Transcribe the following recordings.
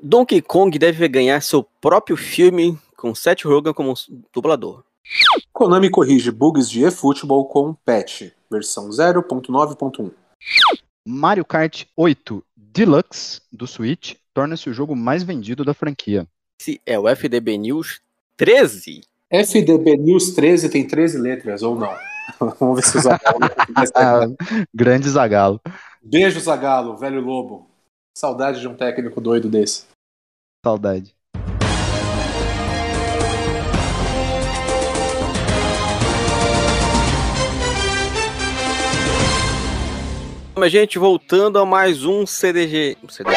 Donkey Kong deve ganhar seu próprio filme com Seth Rogen como dublador. Konami corrige bugs de eFootball com patch, versão 0.9.1. Mario Kart 8 Deluxe do Switch torna-se o jogo mais vendido da franquia. Esse é o FDB News 13. FDB News 13 tem 13 letras, ou não? Vamos ver se o Zagalo Grande Zagalo. Beijo, Zagalo, velho lobo. Saudade de um técnico doido desse. Saudade. Mas, gente, voltando a mais um CDG. CDG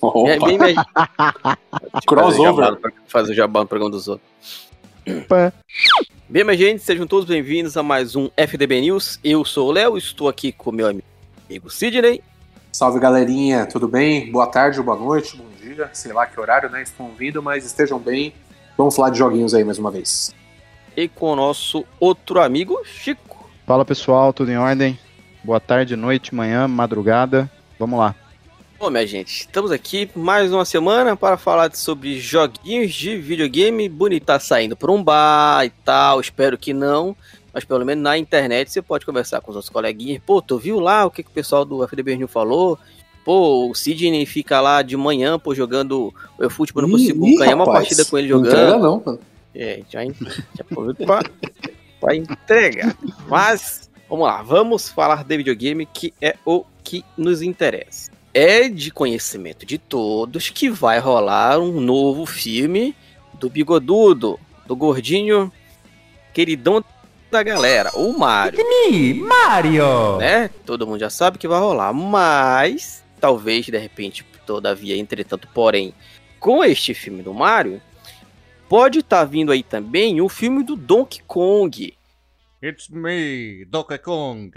não. Opa. É, bem, bem... Crossover. Fazer jabá no programa dos outros. Opa. Bem, minha gente, sejam todos bem-vindos a mais um FDB News. Eu sou o Léo, estou aqui com meu amigo Sidney. Salve galerinha, tudo bem? Boa tarde, boa noite, bom dia, sei lá que horário, né? Estão ouvindo, mas estejam bem. Vamos falar de joguinhos aí mais uma vez. E com o nosso outro amigo, Chico. Fala pessoal, tudo em ordem? Boa tarde, noite, manhã, madrugada. Vamos lá. Bom, minha gente, estamos aqui mais uma semana para falar sobre joguinhos de videogame. Bonito tá saindo por um bar e tal, espero que não. Mas pelo menos na internet você pode conversar com os outros coleguinhas. Pô, tu viu lá o que, que o pessoal do FDB News falou? Pô, o Sidney fica lá de manhã, pô, jogando o futebol, não consigo ih, ganhar uma partida com ele Não jogando. não, mano. É, já, já aproveito pra, pra entrega. Mas, vamos lá, vamos falar de videogame, que é o que nos interessa. É de conhecimento de todos que vai rolar um novo filme do Bigodudo, do gordinho queridão da galera, o Mario. Mario! Né? Todo mundo já sabe que vai rolar, mas talvez, de repente, todavia, entretanto, porém, com este filme do Mario, pode estar vindo aí também o filme do Donkey Kong. It's me, Donkey Kong.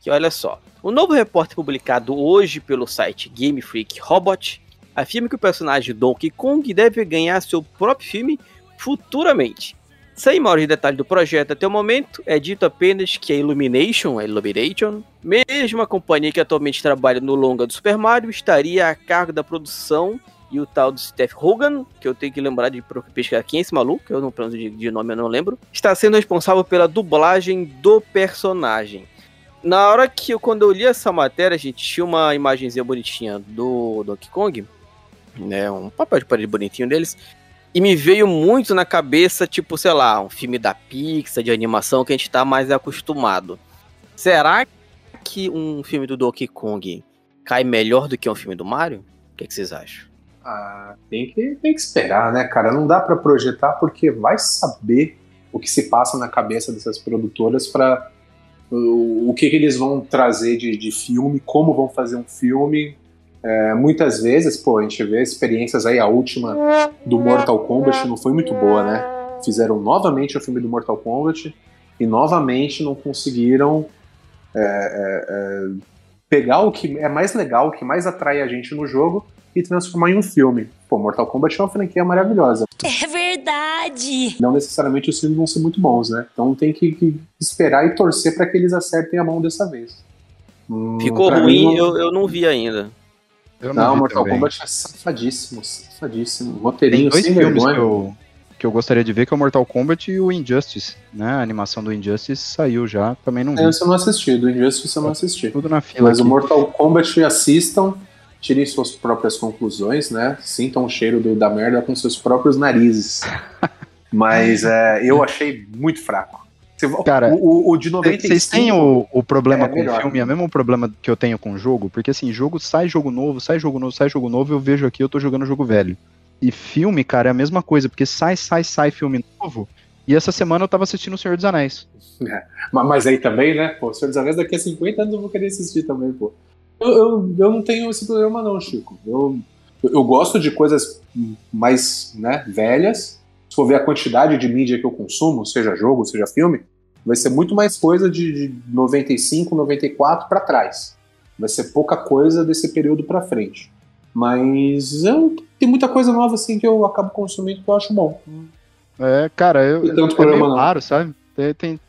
Que olha só, o novo repórter publicado hoje pelo site Game Freak Robot afirma que o personagem Donkey Kong deve ganhar seu próprio filme futuramente. Sem maiores detalhes do projeto até o momento, é dito apenas que a Illumination, a Illumination, mesma companhia que atualmente trabalha no longa do Super Mario, estaria a cargo da produção e o tal do Steph Hogan, que eu tenho que lembrar de pesquisar quem é esse maluco, eu não pronto de, de nome eu não lembro, está sendo responsável pela dublagem do personagem. Na hora que eu, quando eu li essa matéria, a gente tinha uma imagenzinha bonitinha do Donkey Kong, né, um papel de parede bonitinho deles, e me veio muito na cabeça, tipo, sei lá, um filme da Pixar, de animação, que a gente tá mais acostumado. Será que um filme do Donkey Kong cai melhor do que um filme do Mario? O que, que vocês acham? Ah, tem que, tem que esperar, né, cara? Não dá pra projetar porque vai saber o que se passa na cabeça dessas produtoras para o, o que, que eles vão trazer de, de filme, como vão fazer um filme. É, muitas vezes, pô, a gente vê experiências aí, a última do Mortal Kombat não foi muito boa, né? Fizeram novamente o filme do Mortal Kombat e novamente não conseguiram é, é, é, pegar o que é mais legal, o que mais atrai a gente no jogo e transformar em um filme. Pô, Mortal Kombat é uma franquia maravilhosa. É verdade! Não necessariamente os filmes vão ser muito bons, né? Então tem que, que esperar e torcer para que eles acertem a mão dessa vez. Hum, Ficou ruim, mim, eu, eu não vi ainda. Eu Não, vi Mortal também. Kombat é safadíssimo, safadíssimo. Tem Roteirinho dois sem filmes vergonha. que eu, que eu gostaria de ver, que é o Mortal Kombat e o Injustice, né? A animação do Injustice saiu já, também não vi. Esse eu não assisti, do Injustice eu não assisti. Tudo na fila Mas o aqui. Mortal Kombat assistam, tirem suas próprias conclusões, né? Sintam o cheiro do- da merda com seus próprios narizes. Mas é, eu achei muito fraco. Você- Cara, o, o- o de 95... Vocês têm o, o problema é com melhor. o filme, é o mesmo problema que eu tenho com o jogo, porque assim, jogo sai jogo novo, sai jogo novo, sai jogo novo, eu vejo aqui, eu tô jogando jogo velho. E filme, cara, é a mesma coisa, porque sai, sai, sai filme novo. E essa semana eu tava assistindo O Senhor dos Anéis. Mas, mas aí também, né? Pô, Senhor dos Anéis daqui a 50 anos eu vou querer assistir também, pô. Eu, eu, eu não tenho esse problema não, Chico. Eu, eu gosto de coisas mais né, velhas. Se for ver a quantidade de mídia que eu consumo, seja jogo, seja filme, vai ser muito mais coisa de, de 95, 94 para trás. Vai ser pouca coisa desse período para frente. Mas eu, tem muita coisa nova assim que eu acabo consumindo que eu acho bom. É, cara, eu, Tem tanto é problema, meio não. raro, sabe? Tem, tem-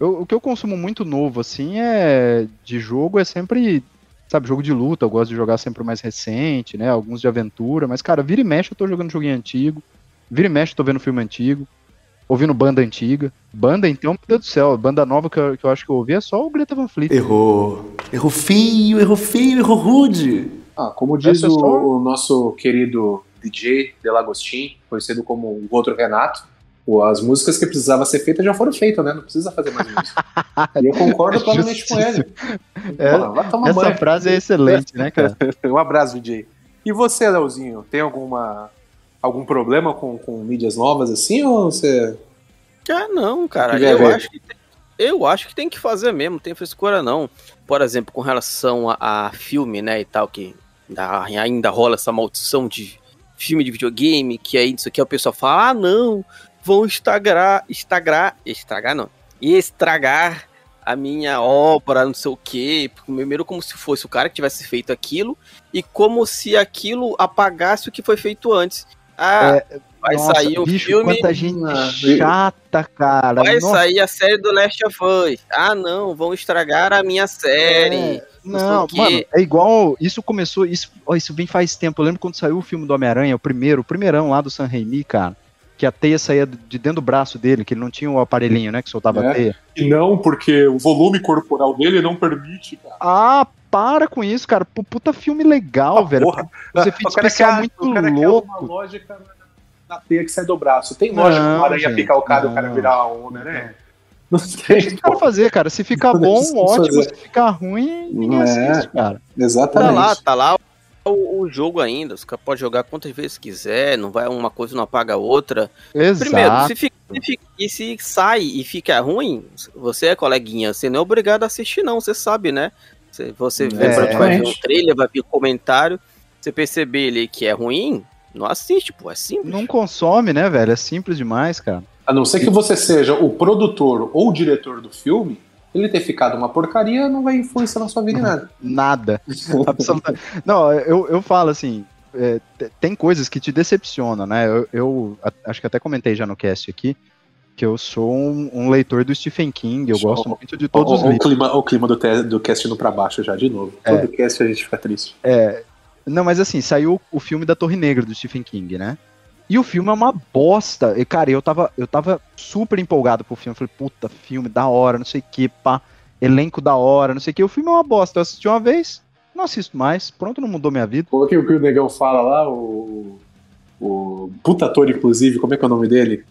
eu- o que eu consumo muito novo, assim, é de jogo é sempre Sabe, jogo de luta, eu gosto de jogar sempre o mais recente, né? Alguns de aventura, mas, cara, vira e mexe eu tô jogando joguinho antigo. Vira e mexe eu tô vendo filme antigo. Ouvindo banda antiga. Banda, então, meu Deus do céu, banda nova que eu, que eu acho que eu ouvi é só o Greta Van Fleet. Errou. Errou feio, errou feio, errou rude. Ah, como diz é o, só- o nosso querido DJ Delagostin, conhecido como o outro Renato, as músicas que precisavam ser feitas já foram feitas, né? Não precisa fazer mais música. e eu concordo plenamente com ele. É, Porra, vai tomar Essa banho. frase é excelente, né, cara? Um abraço, DJ. E você, Leozinho, tem alguma algum problema com, com mídias novas assim ou você Ah, não, cara. Eu ver. acho, que tem, eu acho que tem que fazer mesmo, tem frescura não. Por exemplo, com relação a, a filme, né, e tal, que ainda, ainda rola essa maldição de filme de videogame, que aí isso aqui o pessoal fala, ah, não, vão estragar, estragar, estragar não, estragar a minha obra, não sei o quê, primeiro como se fosse o cara que tivesse feito aquilo, e como se aquilo apagasse o que foi feito antes. Ah, vai Nossa, sair um bicho, filme... quanta gente chata, cara. Vai Nossa, sair a série do Last of Us. Ah, não, vão estragar a minha série. É, Não, o mano, é igual. Isso começou. Isso, ó, isso vem faz tempo. Eu lembro quando saiu o filme do Homem-Aranha, o primeiro, o primeirão lá do San Raimi, cara. Que a teia saía de dentro do braço dele, que ele não tinha o aparelhinho, né? Que soltava É. a teia. E não, porque o volume corporal dele não permite, cara. Ah, para com isso, cara. Puta filme legal, Ah, velho. porra. Os efeitos O cara especiais quer- muito o cara quer louco. uma lógica na, teia que sai do braço. Tem lógica Não, uma aranha picar o cara e o cara virar um homem, né? Não tem, o cara fazer, cara. Se ficar Não bom, ótimo. fazer. Se ficar ruim, ninguém É. assiste, cara. Tá Exatamente. lá, tá lá o, o jogo ainda. Você pode jogar quantas vezes quiser. Não vai uma coisa não apaga a outra. Exato. Primeiro, se fica, se fica- e se sai e fica ruim, você é coleguinha, você não é obrigado a assistir, não. Você sabe, né? Você, você vê, É. vai ver um trailer, vai ver um comentário. Você perceber ele que é ruim, não assiste, pô. É simples. Não consome, né, velho? É simples demais, cara. A não ser que você seja o produtor ou o diretor do filme, ele ter ficado uma porcaria não vai influenciar na sua vida em nada. Nada. Absoluta- Não, eu, eu falo assim, é, te- tem coisas que te decepcionam, né? Eu, eu a- acho que até comentei já no cast aqui que eu sou um, um leitor do Stephen King, eu gosto muito de todos os o, o livros. clima, o clima do, te- do cast indo pra baixo já, de novo. É. Todo cast a gente fica triste. Não, mas assim, saiu o filme da Torre Negra do Stephen King, né? E o filme é uma bosta. E, cara, eu tava, eu tava super empolgado pro filme. Falei, puta, filme da hora, não sei o que, pá. Elenco da hora, não sei o que. O filme é uma bosta. Eu assisti uma vez, não assisto mais. Pronto, não mudou minha vida. Coloquei o que o Negão fala lá, o. O puta ator, inclusive, como é que é o nome dele?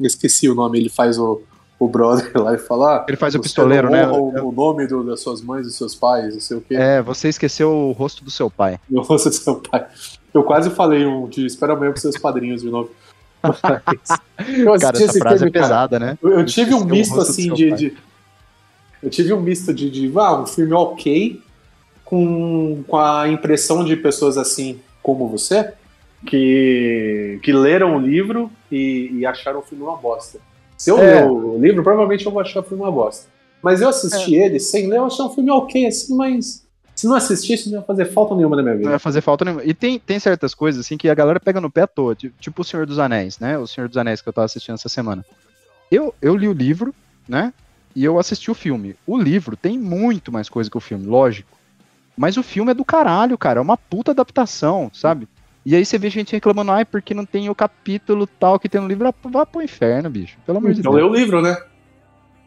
Esqueci o nome, ele faz o, o brother lá e fala. ah, Ele faz o pistoleiro, né? O, o nome do- das suas mães e seus pais, não sei o quê. É, você esqueceu o rosto do seu pai. Eu rosto do seu pai. Eu quase falei um de espera amanhã com seus padrinhos de novo. Eu Cara, essa frase filme, é cara. pesada, né? Eu, eu tive um o misto assim de, de- Eu tive um misto de, de ah, um filme ok, com, com a impressão de pessoas assim como você, que, que leram o livro e, e acharam o filme uma bosta. Se eu É. ler o livro, provavelmente eu vou achar o filme uma bosta. Mas eu assisti É. ele sem ler, eu achei um filme ok, assim, mas se não assistisse, não ia fazer falta nenhuma na minha Não vida. vai fazer falta nenhuma. E tem, tem certas coisas, assim, que a galera pega no pé à toa. ti- Tipo o Senhor dos Anéis, né? O Senhor dos Anéis que eu tava assistindo essa semana. Eu, eu li o livro, né? E eu assisti o filme. O livro tem muito mais coisa que o filme, lógico. Mas o filme é do caralho, cara. É uma puta adaptação, sabe? E aí você vê gente reclamando, ai, porque não tem o capítulo tal que tem no livro. Ah, Vá pro inferno, bicho. Pelo amor de Então Deus. lê o livro, né?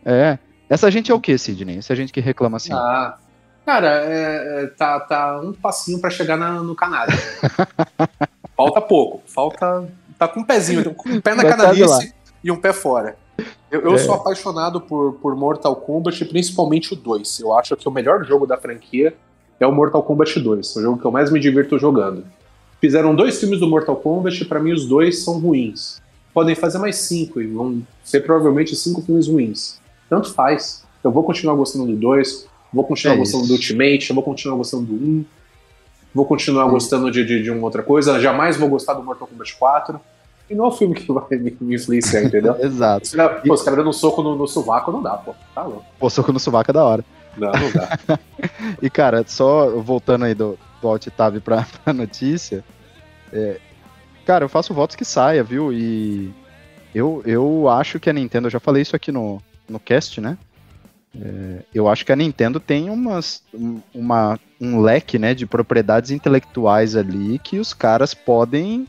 É. Essa gente é o que, Sidney? Essa gente que reclama assim. Ah, cara, é- é, tá, tá um passinho pra chegar na- no Canadá. falta pouco, falta. Tá com um pezinho, com um pé na canalice e um pé fora. Eu, eu É. sou apaixonado por, por Mortal Kombat, principalmente o 2. Eu acho que o melhor jogo da franquia é o Mortal Kombat 2, o jogo que eu mais me divirto jogando. Fizeram dois filmes do Mortal Kombat, pra mim os dois são ruins. Podem fazer mais cinco, e vão ser provavelmente cinco filmes ruins. Tanto faz. Eu vou continuar gostando do 2, vou continuar É gostando isso. do Ultimate, eu vou continuar gostando do 1, vou continuar gostando de, de, de uma outra coisa, jamais vou gostar do Mortal Kombat 4. E não é o filme que vai me, me influenciar, entendeu? Exato. Os caras pô, os caras dando um soco no, no sovaco não dá, pô. Tá louco. Pô, soco no sovaco é da hora. Não, não dá. E, cara, só voltando aí do, do Alt Tab pra, pra notícia, é, cara, eu faço votos que saia, viu? E eu, eu acho que a Nintendo, eu já falei isso aqui no, no cast, né? É, eu acho que a Nintendo tem umas, um- uma, um leque né, de propriedades intelectuais ali que os caras podem.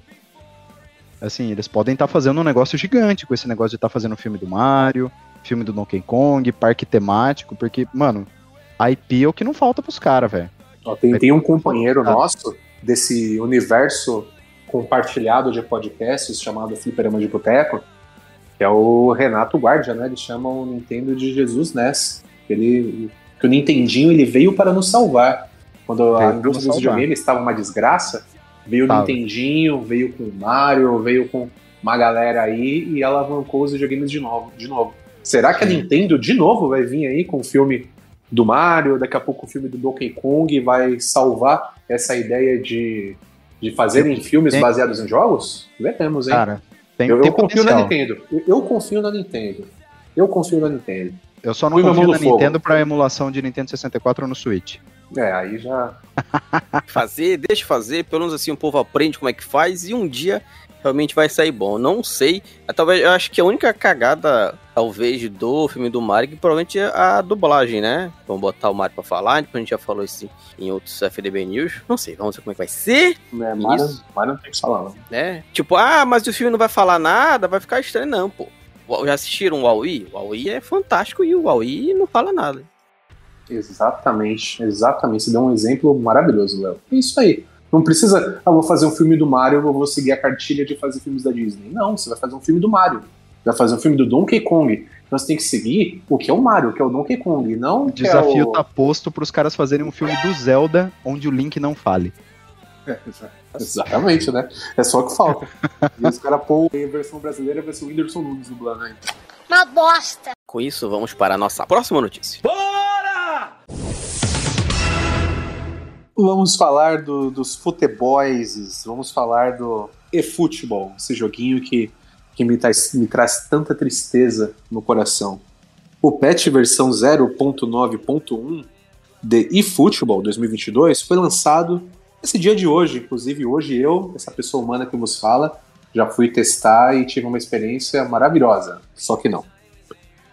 Assim, eles podem estar fazendo um negócio gigante com esse negócio de estar fazendo filme do Mario, filme do Donkey Kong, parque temático, porque, mano, IP é o que não falta pros caras, velho. Ó, tem, tem um companheiro Ah. nosso desse universo compartilhado de podcasts chamado Fliperama de Boteco, que é o Renato Guardia, né? Ele chama o Nintendo de Jesus NES. Ele, que o Nintendinho ele veio para nos salvar. Quando a indústria dos videogames estava uma desgraça, veio o. Nintendinho, veio com o Mario, veio com uma galera aí e alavancou os videogames de novo. De novo. Será que a Nintendo de novo vai vir aí com o filme do Mario, daqui a pouco o filme do Donkey Kong vai salvar essa ideia de, de fazerem filmes Tem- baseados em jogos? Veremos, hein? Cara, tem, eu tem eu confio na. Nintendo. Eu, eu confio na Nintendo. Eu confio na Nintendo. Eu só não minha confio na. Nintendo pra emulação de Nintendo 64 no Switch. É, aí já. fazer, deixa fazer, pelo menos assim o povo aprende como é que faz e um dia realmente vai sair bom. Não sei, eh, talvez eu acho que a única cagada, talvez, do filme do Mario, que provavelmente é a dublagem, né? Vamos botar o Mario pra falar, depois a gente já falou isso em outros FDB News. Não sei, vamos ver como é que vai ser, Né, Mario, Isso. Mario não tem que falar, não. né? Tipo, ah, mas o filme não vai falar nada, vai ficar estranho, não, pô. Já assistiram o Huawei? O Huawei é fantástico e o Huawei não fala nada. Exatamente, exatamente. Você deu um exemplo maravilhoso, Léo. É isso aí. Não precisa, ah, vou fazer um filme do Mario, eu vou seguir a cartilha de fazer filmes da Disney. Não, você vai fazer um filme do Mario. Vai fazer um filme do Donkey Kong. Então você tem que seguir o que é o Mario, o que é o Donkey Kong, não O o que desafio é o... tá posto pros caras fazerem um filme do Zelda onde o Link não fale. Exatamente, né? É só o que falta. e os caras pôr a versão brasileira vai ser o Whindersson Nunes dublando aí. Uma bosta. Com isso, vamos para a nossa próxima notícia. Vamos falar do- dos futeboys, vamos falar do eFootball, esse joguinho que, que me, traz, me traz tanta tristeza no coração. O patch versão 0.9.1 de eFootball 2022 foi lançado esse dia de hoje. Inclusive, hoje eu, essa pessoa humana que vos fala, já fui testar e tive uma experiência maravilhosa. Só que não.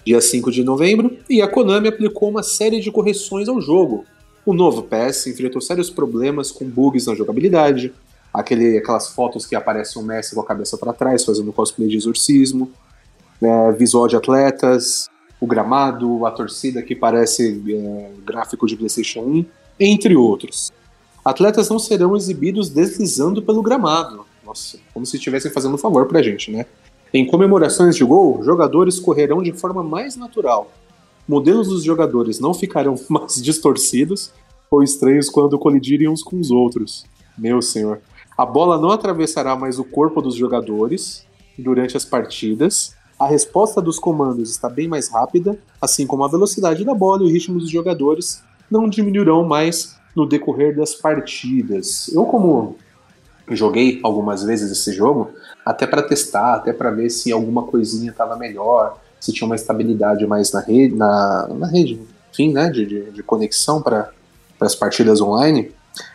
Dia 5 de novembro, e a Konami aplicou uma série de correções ao jogo, o novo PES enfrentou sérios problemas com bugs na jogabilidade, aquele, aquelas fotos que aparecem o Messi com a cabeça para trás fazendo cosplay de exorcismo, é, visual de atletas, o gramado, a torcida que parece é, gráfico de PlayStation 1, entre outros. Atletas não serão exibidos deslizando pelo gramado. Nossa, como se estivessem fazendo um favor pra gente, né? Em comemorações de gol, jogadores correrão de forma mais natural, modelos dos jogadores não ficarão mais distorcidos ou estranhos quando colidirem uns com os outros. Meu senhor. A bola não atravessará mais o corpo dos jogadores durante as partidas. A resposta dos comandos está bem mais rápida, assim como a velocidade da bola e o ritmo dos jogadores não diminuirão mais no decorrer das partidas. Eu, como joguei algumas vezes esse jogo, até para testar, até para ver se alguma coisinha estava melhor, se tinha uma estabilidade mais na rede, na, na rede enfim, né, de, de, de conexão para as partidas online,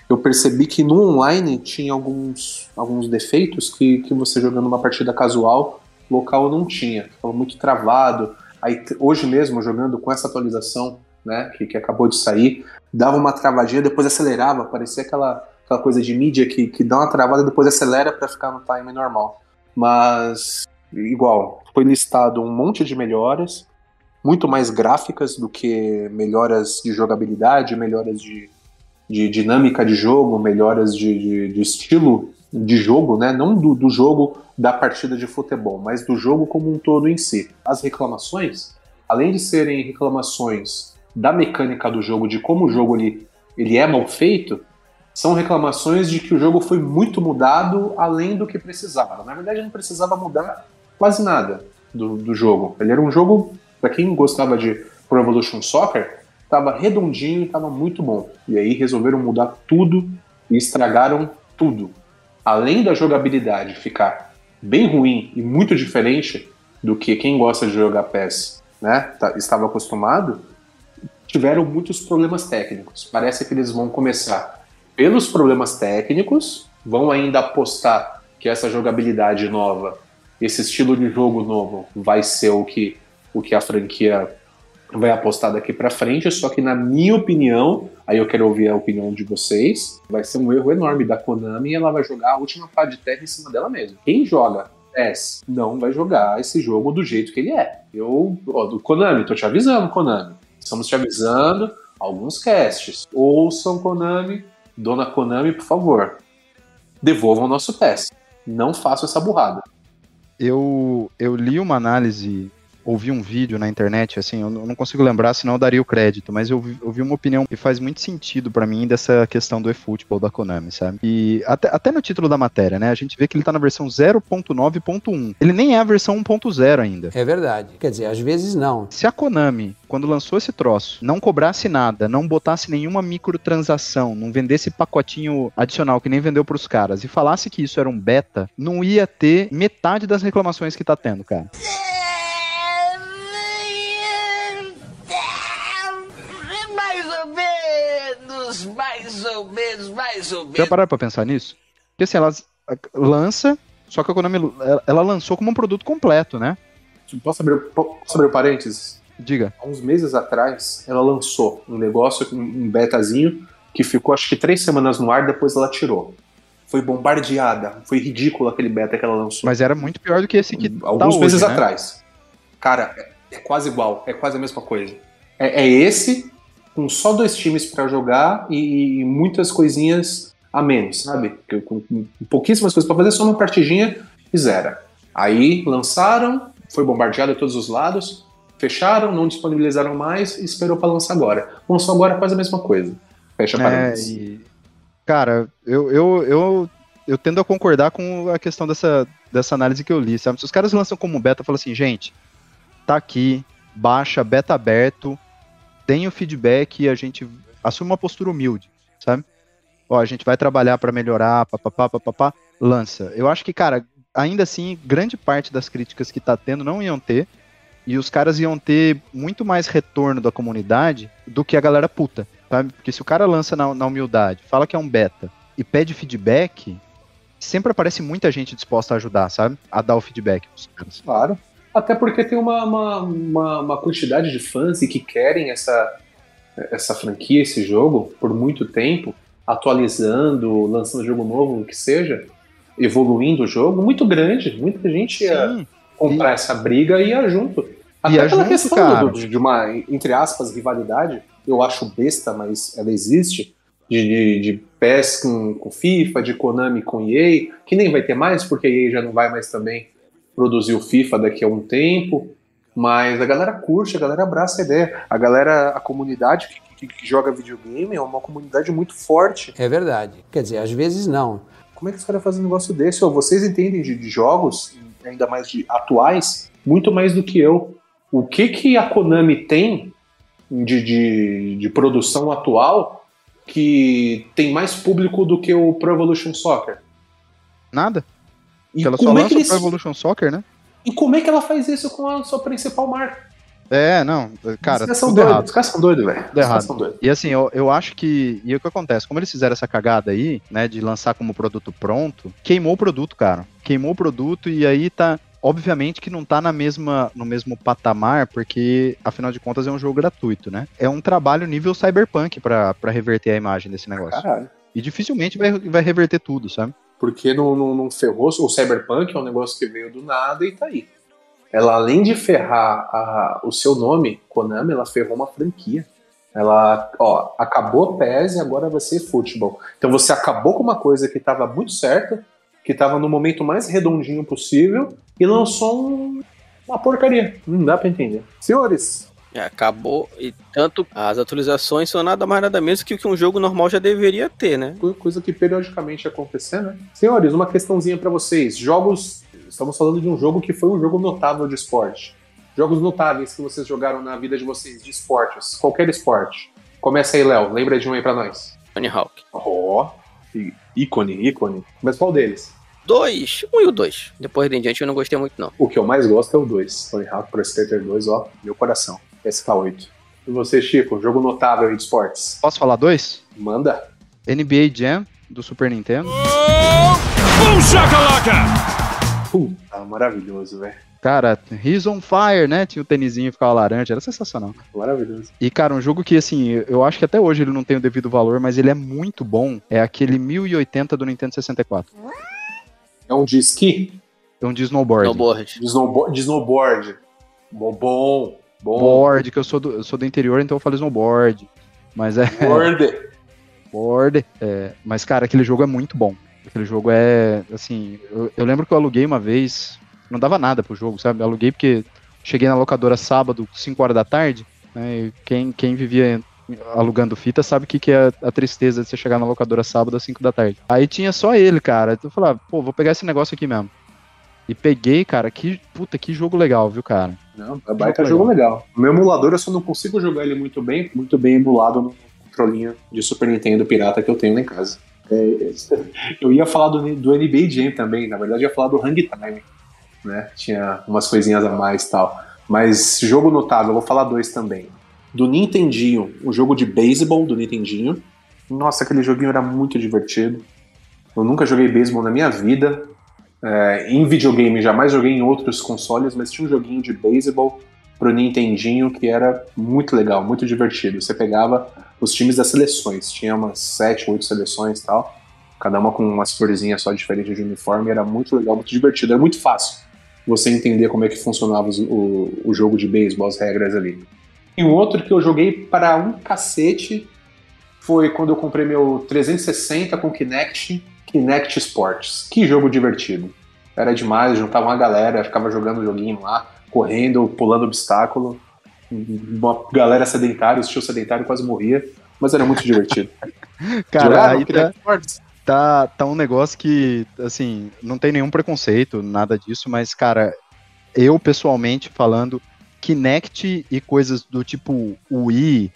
eu percebi que no online tinha alguns, alguns defeitos que, que você jogando uma partida casual local não tinha, ficava muito travado. Aí hoje mesmo, jogando com essa atualização né, que, que acabou de sair, dava uma travadinha, depois acelerava, parecia aquela, aquela coisa de mídia que, que dá uma travada, depois acelera para ficar no time normal. Mas, igual, foi listado um monte de melhoras, muito mais gráficas do que melhoras de jogabilidade, melhoras de, de dinâmica de jogo, melhoras de, de, de estilo de jogo, né? Não do, do jogo da partida de futebol, mas do jogo como um todo em si. As reclamações, além de serem reclamações da mecânica do jogo, de como o jogo ele, ele é mal feito, são reclamações de que o jogo foi muito mudado além do que precisava. Na verdade, não precisava mudar quase nada do, do jogo. Ele era um jogo, para quem gostava de Pro Evolution Soccer, estava redondinho e estava muito bom. E aí resolveram mudar tudo e estragaram tudo. Além da jogabilidade ficar bem ruim e muito diferente do que quem gosta de jogar PES né, tá- estava acostumado, tiveram muitos problemas técnicos. Parece que eles vão começar pelos problemas técnicos, vão ainda apostar que essa jogabilidade nova, esse estilo de jogo novo, vai ser o que, o que a franquia vai apostar daqui pra frente, só que na minha opinião, aí eu quero ouvir a opinião de vocês, vai ser um erro enorme da Konami e ela vai jogar a última pá de terra em cima dela mesma. Quem joga PES não vai jogar esse jogo do jeito que ele é. Eu, ó, do Konami, tô te avisando, Konami. Estamos te avisando, alguns casts. Ouçam Konami, dona Konami, por favor. Devolvam o nosso PES. Não façam essa burrada. Eu, eu li uma análise, ouvi um vídeo na internet, assim, eu não consigo lembrar, senão eu daria o crédito, mas eu vi, eu vi uma opinião que faz muito sentido pra mim dessa questão do eFootball da Konami, sabe? E até, até no título da matéria, né, a gente vê que ele tá na versão 0.9.1. Ele nem é a versão 1.0 ainda. É verdade. Quer dizer, às vezes não. Se a Konami, quando lançou esse troço, não cobrasse nada, não botasse nenhuma microtransação, não vendesse pacotinho adicional que nem vendeu pros caras e falasse que isso era um beta, não ia ter metade das reclamações que tá tendo, cara. Mais ou menos, mais ou menos, mais ou Já menos. pararam pra pensar nisso? Porque assim, ela lança, só que a Konami, ela- lançou como um produto completo, né? Posso abrir, posso abrir um parênteses? Diga. Há uns meses atrás, ela lançou um negócio, um betazinho, que ficou acho que três semanas no ar, depois ela tirou. Foi bombardeada, foi ridículo aquele beta que ela lançou. Mas era muito pior do que esse que Alguns tá hoje, meses né? atrás. Cara, é, é quase igual, é quase a mesma coisa. É, é esse, com só dois times pra jogar e, e muitas coisinhas a menos, sabe? Com, com pouquíssimas coisas pra fazer, só uma partidinha e zera. Aí lançaram, foi bombardeado de todos os lados, fecharam, não disponibilizaram mais e esperou pra lançar agora. Lançou agora quase a mesma coisa. Fecha É, parênteses. e, cara, eu, eu, eu, eu tendo a concordar com a questão dessa, dessa análise que eu li, sabe? Se os caras lançam como beta, falam assim, gente, tá aqui, baixa, beta aberto, tem o feedback e a gente assume uma postura humilde, sabe? Ó, a gente vai trabalhar pra melhorar, papapá, papapá, lança. Eu acho que, cara, ainda assim, grande parte das críticas que tá tendo não iam ter, e os caras iam ter muito mais retorno da comunidade do que a galera puta, sabe? Porque se o cara lança na, na humildade, fala que é um beta e pede feedback, sempre aparece muita gente disposta a ajudar, sabe? A dar o feedback pros caras. Claro. Até porque tem uma, uma, uma, uma quantidade de fãs e que querem essa, essa franquia, esse jogo, por muito tempo, atualizando, lançando jogo novo, o que seja, evoluindo o jogo, muito grande. Muita gente ia Sim, comprar essa briga e ia junto. Até Ia pela junto, questão cara. do- de uma, entre aspas, rivalidade, eu acho besta, mas ela existe, de, de, de PES com, com FIFA, de Konami com EA, que nem vai ter mais, porque a EA já não vai mais também produzir o FIFA daqui a um tempo, mas a galera curte, a galera abraça a ideia. A galera, a comunidade que, que- que joga videogame é uma comunidade muito forte. É verdade. Quer dizer, às vezes não. Como é que os caras fazem um negócio desse? Ô, vocês entendem de, de jogos, ainda mais de atuais, muito mais do que eu. O que que a Konami tem de, de, de produção atual que tem mais público do que o Pro Evolution Soccer? nada. E ela só como, é que lança o eles, Pro Evolution Soccer, né? e como é que ela faz isso com a sua principal marca? É, não, cara, os caras são doidos, os caras são doidos, velho. Doidos. E assim, eu, eu acho que. E o que acontece? Como eles fizeram essa cagada aí, né, de lançar como produto pronto, queimou o produto, cara. Queimou o produto e aí tá. Obviamente que não tá na mesma, no mesmo patamar, porque afinal de contas é um jogo gratuito, né? É um trabalho nível cyberpunk pra, pra reverter a imagem desse negócio. Caralho. E dificilmente vai, vai reverter tudo, sabe? Porque não, não, não ferrou. O Cyberpunk é um negócio que veio do nada e tá aí. Ela, além de ferrar a- o seu nome, Konami, ela ferrou uma franquia. Ela, ó, acabou PES e agora vai ser futebol. Então você acabou com uma coisa que estava muito certa, que estava no momento mais redondinho possível e lançou um- uma porcaria. Não dá pra entender. Senhores, É, acabou. E tanto as atualizações são nada mais nada menos que o que um jogo normal já deveria ter, né? co- coisa que periodicamente ia acontecer, né? Senhores, uma questãozinha pra vocês. Jogos. Estamos falando de um jogo que foi um jogo notável de esporte. Jogos notáveis que vocês jogaram na vida de vocês, de esportes, qualquer esporte. Começa aí, Léo. Lembra de um aí pra nós. Tony Hawk. Í- ícone, ícone. Mas qual deles? Dois, um e o dois. Depois em diante eu não gostei muito, não. O que eu mais gosto é o 2. Tony Hawk Pro Skater 2, ó, meu coração. SK8. E você, Chico, jogo notável de esportes? Posso falar dois? Manda. NBA Jam, do Super Nintendo. Puta, maravilhoso, velho. Cara, He's on Fire, né? Tinha o tênisinho e ficava laranja, era sensacional. Maravilhoso. E, cara, um jogo que, assim, eu acho que até hoje ele não tem o devido valor, mas ele é muito bom. É aquele 1080 do Nintendo 64. É um de esqui? É um de snowboard. Snowboard. De snowboard. De snowboard. Bom, bom. Bom. Board, que eu sou, do, eu sou do interior, então eu falo snowboard. Mas é. Board. Board. É, mas, cara, aquele jogo é muito bom. Aquele jogo é, assim, eu, eu lembro que eu aluguei uma vez, não dava nada pro jogo, sabe? Eu aluguei porque cheguei na locadora sábado, 5 horas da tarde, né? E quem, quem vivia alugando fita sabe o que, que é a tristeza de você chegar na locadora sábado às 5 da tarde. Aí tinha só ele, cara. Eu falava, pô, vou pegar esse negócio aqui mesmo. E peguei, cara, que puta, que jogo legal, viu, cara? Não, é baita jogo legal. O meu emulador eu só não consigo jogar ele muito bem, muito bem emulado no controlinho de Super Nintendo pirata que eu tenho lá em casa. É, eu ia falar do, do NBA Jam também, na verdade eu ia falar do Hang Time, né? Tinha umas coisinhas a mais e tal. Mas jogo notável, eu vou falar dois também. Do Nintendinho, o jogo de beisebol do Nintendinho. Nossa, aquele joguinho era muito divertido. Eu nunca joguei beisebol na minha vida. É, em videogame, jamais joguei em outros consoles, mas tinha um joguinho de beisebol pro Nintendinho que era muito legal, muito divertido. Você pegava os times das seleções, tinha umas sete, oito seleções e tal, cada uma com umas florzinhas só diferentes de uniforme, era muito legal, muito divertido, era muito fácil você entender como é que funcionava o, o jogo de beisebol, as regras ali. E um outro que eu joguei para um cacete foi quando eu comprei meu 360 com Kinect, Kinect Sports. Que jogo divertido. Era demais, juntava uma galera, ficava jogando joguinho lá, correndo, pulando obstáculo. Uma galera sedentária, o estilo sedentário quase morria, mas era muito divertido. Cara, aí tá, tá, tá um negócio que, assim, não tem nenhum preconceito, nada disso, mas, cara, eu pessoalmente falando, Kinect e coisas do tipo Wii,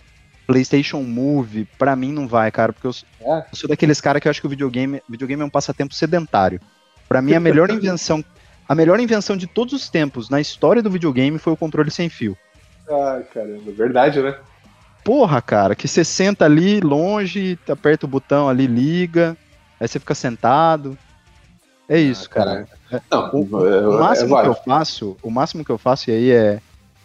PlayStation Move, pra mim não vai, cara, porque eu, sou- É. eu sou daqueles caras que eu acho que o videogame, videogame é um passatempo sedentário. Pra mim, a melhor invenção, a melhor invenção de todos os tempos na história do videogame foi o controle sem fio. Ai, caramba, verdade, né? Porra, cara, que você senta ali longe, aperta o botão ali, liga, aí você fica sentado. É isso, cara. Não, O, o é máximo que eu faço, o máximo que eu faço, e aí é,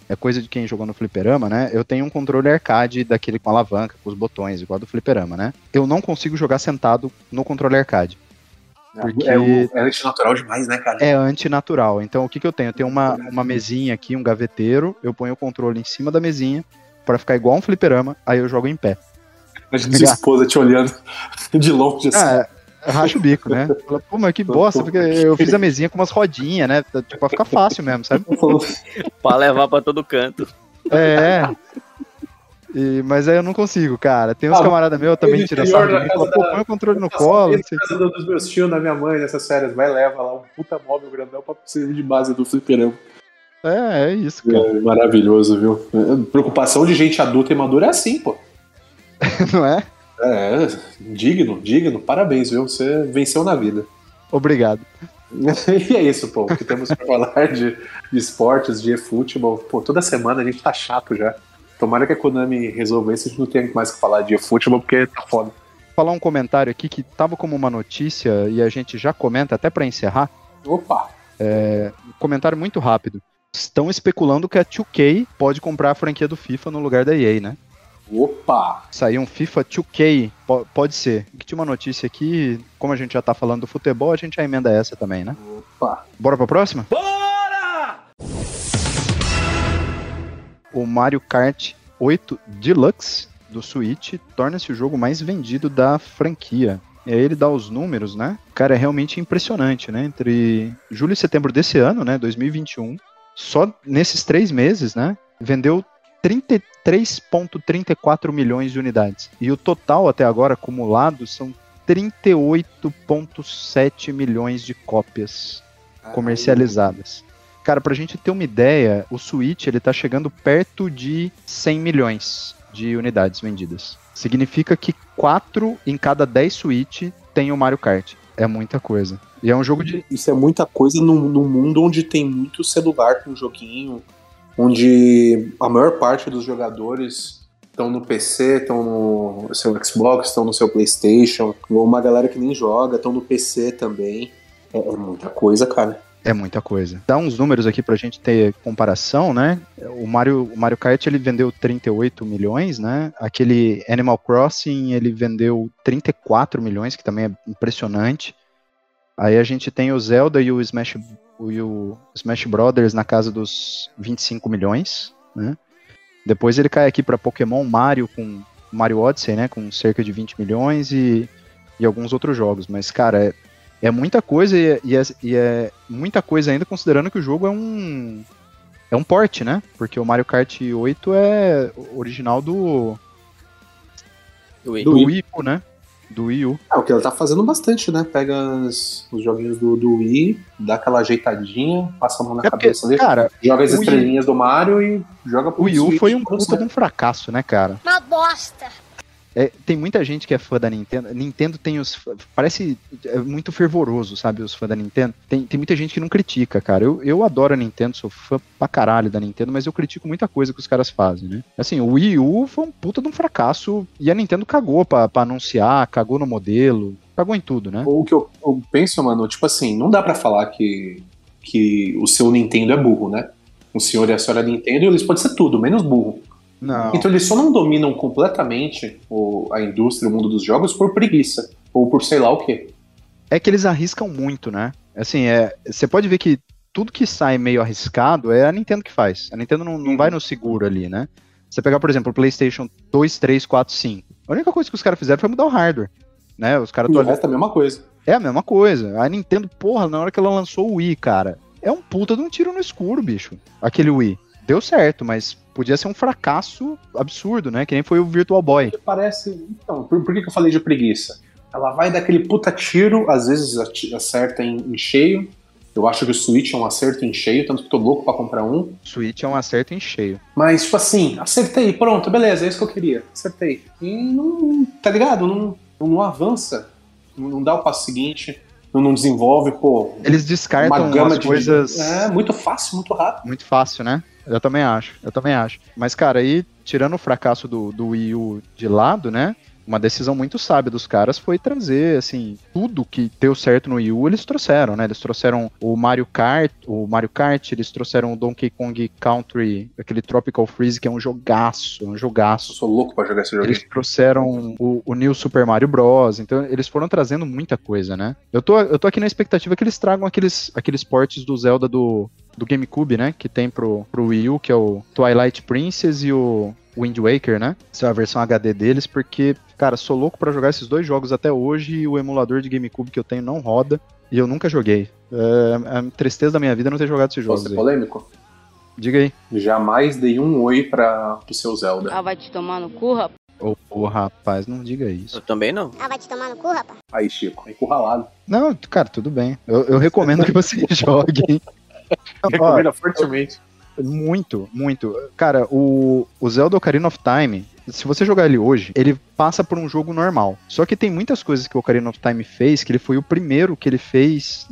é coisa de quem jogou no fliperama, né? Eu tenho um controle arcade daquele com alavanca, com os botões, igual do fliperama, né? Eu não consigo jogar sentado no controle arcade. Porque É, o- é antinatural demais, né, cara? é antinatural. Então o que, que eu tenho? Eu tenho uma, uma mesinha aqui, um gaveteiro, eu ponho o controle em cima da mesinha pra ficar igual um fliperama, aí eu jogo em pé. Imagina sua esposa te olhando de longe assim. Ah, é, racha o bico, né? Fala, Pô, mas que bosta, porque eu fiz a mesinha com umas rodinhas, né? Tipo, pra ficar fácil mesmo, sabe? Pra levar pra todo canto. É. E- mas aí eu não consigo, cara. Tem uns Ah, camaradas meus também tiram interior sarro de da mim, casa fala, pô, põe o controle no colo, eu não sei casa dos meus tios, da minha mãe, nessas férias, vai leva lá um puta móvel grandão pra servir de base do fliperama. É, é isso, cara. É, maravilhoso, viu? É, Preocupação de gente adulta e madura é assim, pô. Não é? É, digno, digno. Parabéns, viu? Você venceu na vida. Obrigado. E é isso, pô. O que temos pra falar de, de esportes, de futebol. Pô, toda semana a gente tá chato já. Tomara que a Konami resolva isso, a gente não tem mais o que falar de futebol, porque tá foda. falar um comentário aqui que tava como uma notícia e a gente já comenta até pra encerrar. Opa! Um comentário muito rápido. Estão especulando que a 2K pode comprar a franquia do FIFA no lugar da EA, né? Opa! Sair um FIFA 2K, po- pode ser. Que tinha uma notícia aqui, como a gente já tá falando do futebol, a gente já emenda essa também, né? Opa! Bora pra próxima? Bora! O Mario Kart 8 Deluxe do Switch torna-se o jogo mais vendido da franquia. E aí ele dá os números, né? Cara, é realmente impressionante, né? Entre julho e setembro desse ano, né? 2021, só nesses três meses, né? Vendeu 33,34 milhões de unidades. E o total até agora acumulado são 38,7 milhões de cópias comercializadas. Cara, pra gente ter uma ideia, o Switch ele tá chegando perto de 100 milhões de unidades vendidas. Significa que 4 em cada 10 Switch tem o Mario Kart. É muita coisa. E é um jogo de. Isso é muita coisa num, num mundo onde tem muito celular com joguinho, onde a maior parte dos jogadores estão no PC, estão no seu Xbox, estão no seu PlayStation, ou uma galera que nem joga, estão no PC também. É, é muita coisa, cara. É muita coisa. Dá uns números aqui pra gente ter comparação, né? O Mario, o Mario Kart ele vendeu 38 milhões, né? Aquele Animal Crossing ele vendeu 34 milhões, que também é impressionante. Aí a gente tem o Zelda e o Smash, e o Smash Brothers na casa dos 25 milhões, né? Depois ele cai aqui para Pokémon Mario com Mario Odyssey, né? Com cerca de 20 milhões e, e alguns outros jogos. Mas, cara, é, é muita coisa e é, e, é, e é muita coisa ainda considerando que o jogo é um é um port, né? Porque o Mario Kart 8 é original do Do Wii. do Wii né? Do Wii U. É o que ela tá fazendo bastante, né? Pega as- os joguinhos do, do Wii, dá aquela ajeitadinha, passa a mão na É porque, cabeça dele, cara, joga as o Wii- estrelinhas do Mario e joga pro o Wii U foi um puta de um fracasso, né, cara? Uma bosta. É, tem muita gente que é fã da Nintendo. Nintendo tem os. Parece é muito fervoroso, sabe? Os fãs da Nintendo. Tem, tem muita gente que não critica, cara. Eu, eu adoro a Nintendo, sou fã pra caralho da Nintendo, mas eu critico muita coisa que os caras fazem, né? Assim, o Wii U foi um puta de um fracasso e a Nintendo cagou pra, pra anunciar, cagou no modelo, cagou em tudo, né? O que eu, eu penso, mano, tipo assim, não dá pra falar que, que o seu Nintendo é burro, né? O senhor e a senhora Nintendo, eles podem ser tudo, menos burro. Não. Então eles só não dominam completamente o- a indústria, o mundo dos jogos por preguiça. Ou por sei lá o quê. É que eles arriscam muito, né? Assim, é, você pode ver que tudo que sai meio arriscado é a Nintendo que faz. A Nintendo não, não vai no seguro ali, né? Você pegar, por exemplo, o PlayStation 2, 3, 4, 5. A única coisa que os caras fizeram foi mudar o hardware. Né? Os caras E o resto é a mesma coisa. É a mesma coisa. A Nintendo, porra, na hora que ela lançou o Wii, cara, é um puta de um tiro no escuro, bicho. Aquele Wii. Deu certo, mas podia ser um fracasso absurdo, né? Que nem foi o Virtual Boy. Parece. Então, por, por que, que eu falei de preguiça? Ela vai daquele puta tiro, às vezes acerta em, em cheio. Eu acho que o Switch é um acerto em cheio, tanto que tô louco pra comprar um. Switch é um acerto em cheio. Mas, tipo assim, acertei, pronto, beleza, é isso que eu queria. Acertei. E não. Tá ligado? Não, não avança. Não, dá o passo seguinte. Não, desenvolve, pô. Eles descartam uma gama de coisas. É, muito fácil, muito rápido. Muito fácil, né? Eu também acho, eu também acho. Mas, cara, aí, tirando o fracasso do, do Wii U de lado, né? Uma decisão muito sábia dos caras foi trazer, assim, tudo que deu certo no Wii U, eles trouxeram, né? Eles trouxeram o Mario Kart, o Mario Kart, eles trouxeram o Donkey Kong Country, aquele Tropical Freeze, que é um jogaço, um Eu jogaço. sou louco pra jogar esse jogo. Eles trouxeram o, o New Super Mario Bros. Então, eles foram trazendo muita coisa, né? Eu tô, eu tô aqui na expectativa que eles tragam aqueles, aqueles portes do Zelda do, do GameCube, né? Que tem pro, pro Wii U, que é o Twilight Princess e o Wind Waker, né? Essa é a versão HD deles, porque, cara, sou louco pra jogar esses dois jogos até hoje e o emulador de GameCube que eu tenho não roda. E eu nunca joguei. É a tristeza da minha vida não ter jogado esses Posso jogos. ser aí. polêmico? Diga aí. Jamais dei um oi pra, pro seu Zelda. Ah, vai te tomar no cu, rapaz. Ô, ô, rapaz, não diga isso. Eu também não. Ah, vai te tomar no cu, rapaz. Aí, Chico, encurralado. Não, cara, tudo bem. Eu, eu recomendo que você jogue. Ó, Recomenda fortemente. Muito, muito. Cara, o, o Zelda Ocarina of Time, se você jogar ele hoje, ele passa por um jogo normal. Só que tem muitas coisas que o Ocarina of Time fez, que ele foi o primeiro que ele fez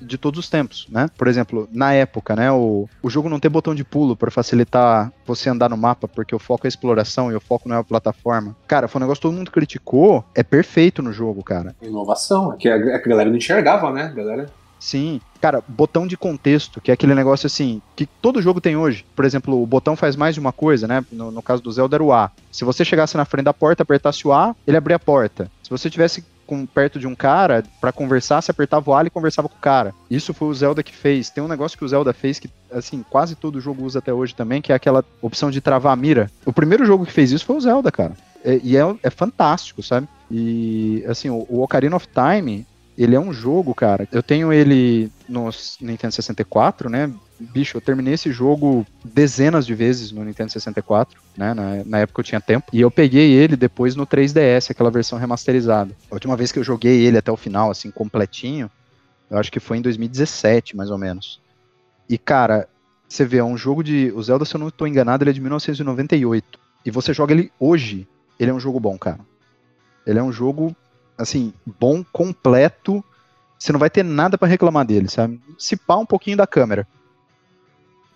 de todos os tempos, né? Por exemplo, na época, né, o, o jogo não ter botão de pulo para facilitar você andar no mapa, porque o foco é a exploração e o foco não é a plataforma. Cara, foi um negócio que todo mundo criticou, é perfeito no jogo, cara. Inovação. É que a, a galera não enxergava, né? Galera. Sim. Cara, botão de contexto, que é aquele negócio assim, que todo jogo tem hoje. Por exemplo, o botão faz mais de uma coisa, né? No, no caso do Zelda era o A. Se você chegasse na frente da porta, apertasse o A, ele abria a porta. Se você tivesse com, perto de um cara pra conversar, você apertava o A e conversava com o cara. Isso foi o Zelda que fez. Tem um negócio que o Zelda fez que, assim, quase todo jogo usa até hoje também, que é aquela opção de travar a mira. O primeiro jogo que fez isso foi o Zelda, cara. É- e é, é fantástico, sabe? E, assim, o, o Ocarina of Time, ele é um jogo, cara. Eu tenho ele no Nintendo 64, né? Bicho, eu terminei esse jogo dezenas de vezes no Nintendo 64, né? Na, na época eu tinha tempo. E eu peguei ele depois no 3DS, aquela versão remasterizada. A última vez que eu joguei ele até o final, assim, completinho, eu acho que foi em 2017, mais ou menos. E, cara, você vê, é um jogo de. O Zelda, se eu não estou enganado, ele é de 1998. E você joga ele hoje, ele é um jogo bom, cara. Ele é um jogo, assim, bom, completo. Você não vai ter nada pra reclamar dele, sabe? Se pá um pouquinho da câmera.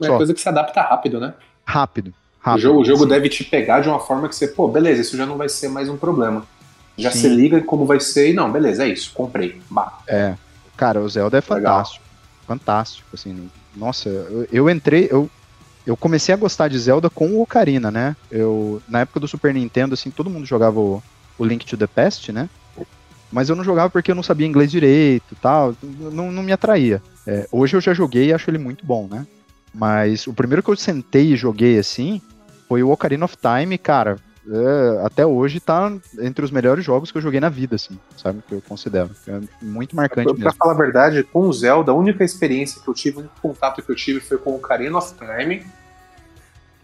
É Só. coisa que se adapta rápido, né? Rápido. O rápido jogo, o jogo deve te pegar de uma forma que você, pô, beleza, isso já não vai ser mais um problema. Já Sim. se liga como vai ser e não, beleza, é isso, comprei. Bah. É. Cara, o Zelda é Legal. fantástico. fantástico, assim. Nossa, eu, eu entrei, eu, eu comecei a gostar de Zelda com o Ocarina, né? Eu, na época do Super Nintendo, assim, todo mundo jogava o, o Link to the Past, né? Mas eu não jogava porque eu não sabia inglês direito tal, não, não me atraía. É, hoje eu já joguei e acho ele muito bom, né? Mas o primeiro que eu sentei e joguei assim foi o Ocarina of Time, cara. é, até hoje tá entre os melhores jogos que eu joguei na vida, assim, sabe? Que eu considero. É muito marcante Pra, mesmo. pra falar a verdade, com o Zelda, a única experiência que eu tive, o único contato que eu tive foi com o Ocarina of Time.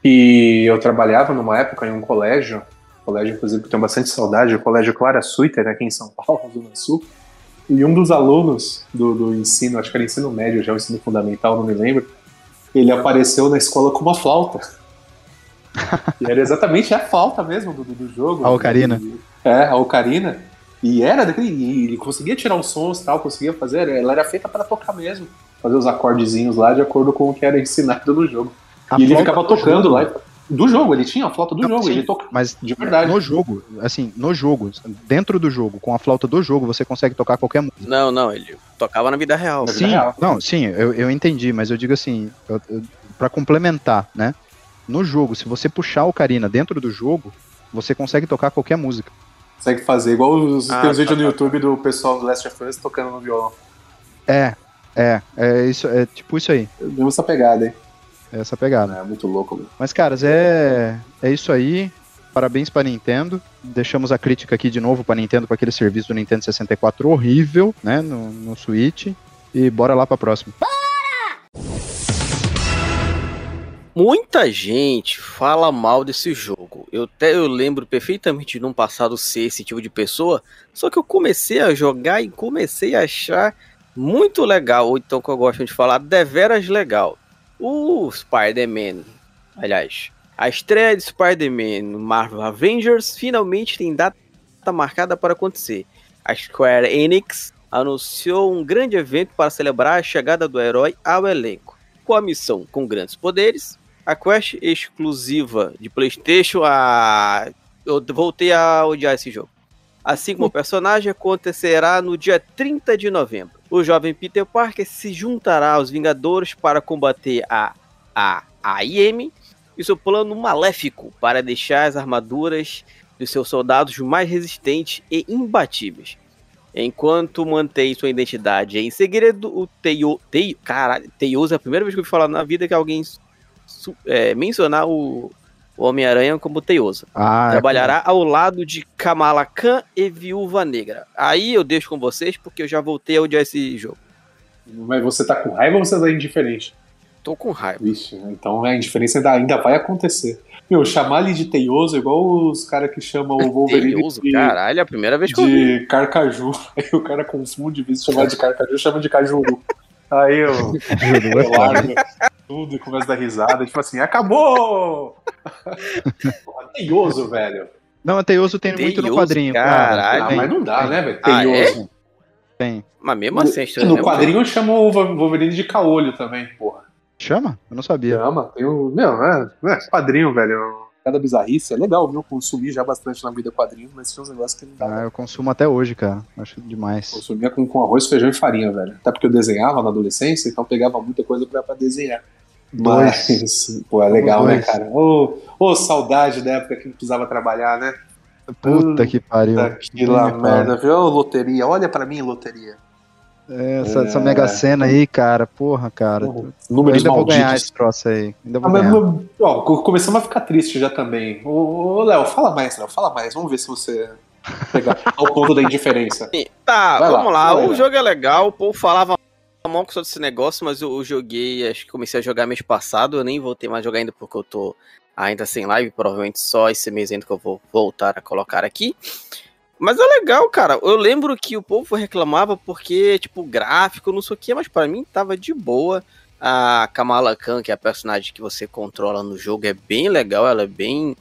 E eu trabalhava numa época em um colégio, colégio, inclusive, que eu tenho bastante saudade, o Colégio Clara Suiter, aqui em São Paulo, Zona Sul. E um dos alunos do, do ensino, acho que era ensino médio, já o ensino fundamental, não me lembro, ele apareceu na escola com uma flauta. e era exatamente a flauta mesmo do, do, jogo. A ocarina. E- é, a ocarina. E era daquele. E ele conseguia tirar os sons e tal, conseguia fazer. Ela era feita para tocar mesmo. Fazer os acordezinhos lá de acordo com o que era ensinado no jogo. A e ele ficava do tocando jogo- lá. Do jogo, ele tinha a flauta do Não, jogo, sim, ele toca Mas de verdade. no jogo, assim, no jogo, dentro do jogo, com a flauta do jogo, você consegue tocar qualquer música. Não, não, ele tocava na vida real. Na vida Sim, real. não, sim, eu, eu entendi, mas eu digo assim, para complementar, né? No jogo, se você puxar o Ocarina dentro do jogo, você consegue tocar qualquer música. Consegue fazer, igual os, Ah, tem os tá, vídeos no tá, YouTube do pessoal do Last of Us tocando no violão. É, é, é isso, é tipo isso aí, Deu essa pegada, hein? É essa pegada. É muito louco, mano. Mas, caras, é, é isso aí. Parabéns pra Nintendo. Deixamos a crítica aqui de novo pra Nintendo com aquele serviço do Nintendo 64 horrível, né, no, no Switch. E bora lá pra próxima. Muita gente fala mal desse jogo. Eu até eu lembro perfeitamente de num passado ser esse tipo de pessoa. Só que eu comecei a jogar e comecei a achar muito legal. Ou então que eu gosto de falar, deveras legal. O Spider-Man, aliás, a estreia de Spider-Man no Marvel Avengers finalmente tem data marcada para acontecer. A Square Enix anunciou um grande evento para celebrar a chegada do herói ao elenco. Com a missão com grandes poderes, a quest exclusiva de PlayStation, a... eu voltei a odiar esse jogo. Assim como o personagem acontecerá no dia 30 de novembro. O jovem Peter Parker se juntará aos Vingadores para combater a a AIM e seu plano maléfico para deixar as armaduras dos seus soldados mais resistentes e imbatíveis. Enquanto mantém sua identidade em segredo, o Teio... Teio caralho, Teioso é a primeira vez que eu ouvi falar na vida que alguém é, mencionar o, o Homem-Aranha como Teioso. Ah, Trabalhará ao lado de Kamala Khan e Viúva Negra. Aí eu deixo com vocês porque eu já voltei a odiar esse jogo. Mas você tá com raiva ou você tá indiferente? Tô com raiva. Vixe, então a indiferença ainda, ainda vai acontecer. Meu, chamar ele de teioso é igual os caras que chamam o Wolverine Teioso, de, caralho, é a primeira vez que eu vi. de carcaju. Aí o cara confunde, em vez de chamar de carcaju, chama de cajuru. Aí eu, eu largo tudo e começo a dar risada. Tipo assim, acabou! Porra, teioso, velho. Não, Teioso tem muito no Teioso, quadrinho. caralho. Ah, mas não dá, né, velho? Ah, é? Teioso. tem. Mas mesmo assim, é estranho, no né? quadrinho chamam o Wolverine de caolho também, porra. Chama? Eu não sabia. Chama, tem o. Meu, é, é quadrinho, velho. Cada bizarrice é legal, viu? Consumi já bastante na vida quadrinho, mas tinha uns negócios que não dá. Ah, eu consumo até hoje, cara. Acho demais. Consumia com, com arroz, feijão e farinha, velho. Até porque eu desenhava na adolescência, então pegava muita coisa pra, pra desenhar. Dois. Mas, pô, é legal, né, dois. cara? Ô, ô, saudade da época que não precisava trabalhar, né? Puta que pariu. Daquela Nem me merda, viu? Loteria, olha pra mim, loteria. É, essa, essa É. mega cena aí, cara. Porra, cara. Eu Números ainda vou ganhar malditos. esse troço aí. Ainda vou Ah, mas, ganhar. ó, co- começamos a ficar triste já também. Ô, ô, Léo, fala mais, Léo, fala mais. Vamos ver se você pegar ao ponto da indiferença. Tá, Vai lá, vamos lá. vai O lá. jogo é legal, o povo falava mal sobre esse negócio, mas eu, eu joguei, acho que comecei a jogar mês passado, eu nem voltei mais a jogar ainda porque eu tô ainda sem live, provavelmente só esse mês ainda que eu vou voltar a colocar aqui. Mas é legal, cara. Eu lembro que o povo reclamava porque, tipo, gráfico, não sei o que, mas pra mim tava de boa. A Kamala Khan, que é a personagem que você controla no jogo, é bem legal, ela é bem,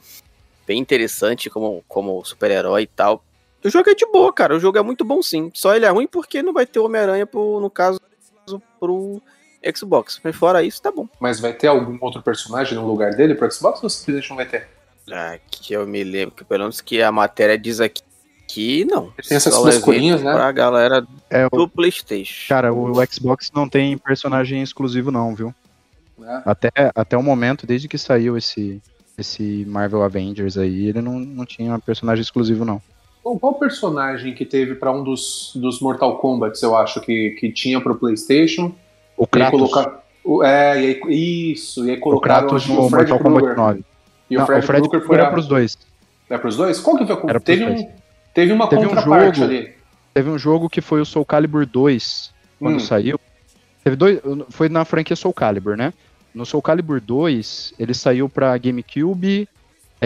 bem interessante como, como super-herói e tal. O jogo é de boa, cara. O jogo é muito bom sim. Só ele é ruim porque não vai ter Homem-Aranha, no caso, pro Xbox. Mas fora isso, tá bom. Mas vai ter algum outro personagem no lugar dele pro Xbox ou simplesmente não vai ter? Ah, que eu me lembro, que pelo menos que a matéria diz aqui Que não. Tem essas frescurinhas, evento né? Pra galera É, o, do Playstation. cara, o, o Xbox não tem personagem exclusivo não, viu? né? Até, até o momento, desde que saiu esse, esse Marvel Avengers aí, ele não, não tinha personagem exclusivo não. Bom, qual personagem que teve pra um dos, dos Mortal Kombat, eu acho, que, que tinha pro PlayStation? O E Kratos, colocar- o- é, e aí, isso, e aí o colocaram Kratos acho que no o Fred Mortal Kombat Krueger. 9. E Não, o Fred, Krueger foi era a- pros dois. É pros dois? Qual que foi? Era teve, dois. Um, teve uma Teve um contraparte jogo- ali. Teve um jogo que foi o Soul Calibur 2, quando Hum. saiu. Teve dois, foi na franquia Soul Calibur, né? No Soul Calibur 2, ele saiu pra GameCube,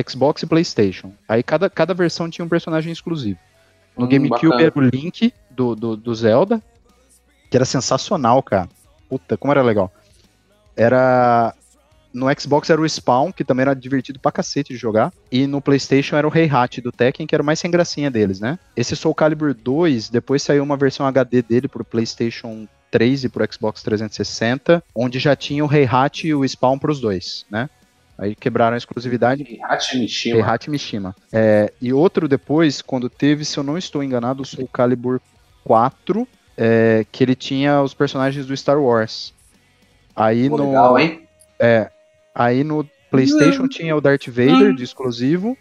Xbox e PlayStation. Aí cada, cada versão tinha um personagem exclusivo. No Hum, GameCube bacana. era o Link do, do, do Zelda, que era sensacional, cara. Puta, como era legal. Era. No Xbox era o Spawn, que também era divertido pra cacete de jogar. E no PlayStation era o Heihachi do Tekken, que era o mais sem gracinha deles, né? Esse Soul Calibur 2, depois saiu uma versão HD dele pro PlayStation 3 e pro Xbox 360, onde já tinha o Heihachi e o Spawn pros dois, né? Aí quebraram a exclusividade. Hachi Mishima. Heihachi Mishima. É, e outro depois, quando teve, se eu não estou enganado, o Soul Calibur 4, é, que ele tinha os personagens do Star Wars. Aí Pô, no, legal, hein? é, aí no PlayStation tinha o Darth Vader de exclusivo.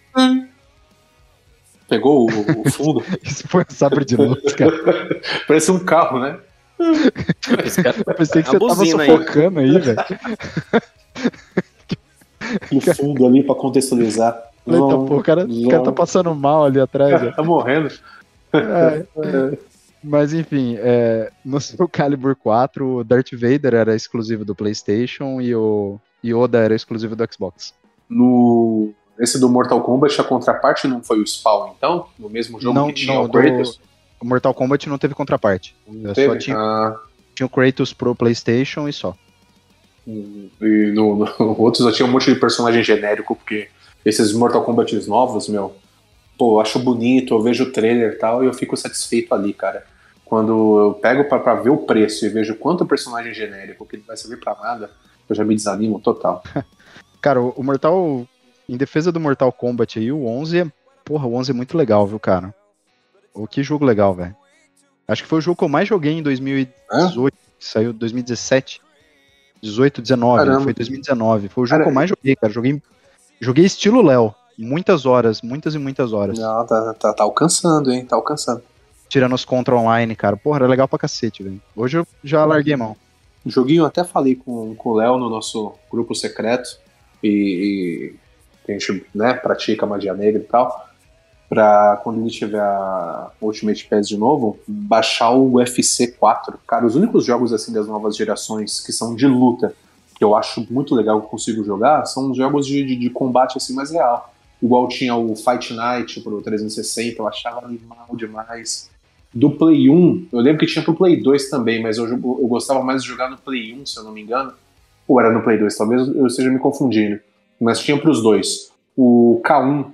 Pegou o, o fundo. Isso foi um sabre de luz, cara. Parece um carro, né? Cara- Eu pensei que A você tava buzina aí. sufocando aí, velho. No fundo ali pra contextualizar. Eita, Não, pô, o cara, o cara tá passando mal ali atrás. Tá morrendo. É, é. Mas enfim, é, no Soul Calibur 4, o Darth Vader era exclusivo do PlayStation e o Yoda era exclusivo do Xbox. No. Esse do Mortal Kombat, a contraparte não foi o Spawn, então? No mesmo jogo Não, que tinha não, o Kratos? O Mortal Kombat não teve contraparte. Não teve? só tinha, Ah, tinha o Kratos pro PlayStation e só. e no, no outro só tinha um monte de personagem genérico, porque esses Mortal Kombat novos, meu, pô, eu acho bonito, eu vejo o trailer e tal, e eu fico satisfeito ali, cara. Quando eu pego pra, pra ver o preço e vejo quanto personagem genérico que não vai servir pra nada, eu já me desanimo total. Cara, o Mortal. Em defesa do Mortal Kombat aí, o 11 é. Porra, o 11 é muito legal, viu, cara? O que jogo legal, velho. Acho que foi o jogo que eu mais joguei em 2018, que saiu em 2017. 18, 19, Caramba. foi 2019. Foi o jogo Cara, que eu mais joguei, cara. Joguei, joguei estilo Léo. Muitas horas, muitas e muitas horas. Não, tá, tá, tá alcançando, hein? Tá alcançando. Tirando os contra online, cara. Porra, era legal pra cacete, velho. Hoje eu já larguei a mão. Joguinho, eu até falei com, com o Léo no nosso grupo secreto e, e a gente né, pratica magia negra e tal. Pra quando ele tiver a Ultimate Pass de novo, baixar o UFC 4. Cara, os únicos jogos assim das novas gerações que são de luta, que eu acho muito legal que consigo jogar, são os jogos de, de, de combate assim mais real. Igual tinha o Fight Night pro 360, eu achava animal demais. Do Play 1, eu lembro que tinha pro Play 2 também, mas eu, eu gostava mais de jogar no Play 1, se eu não me engano. Ou era no Play 2, talvez eu esteja me confundindo. Mas tinha pros dois. O K1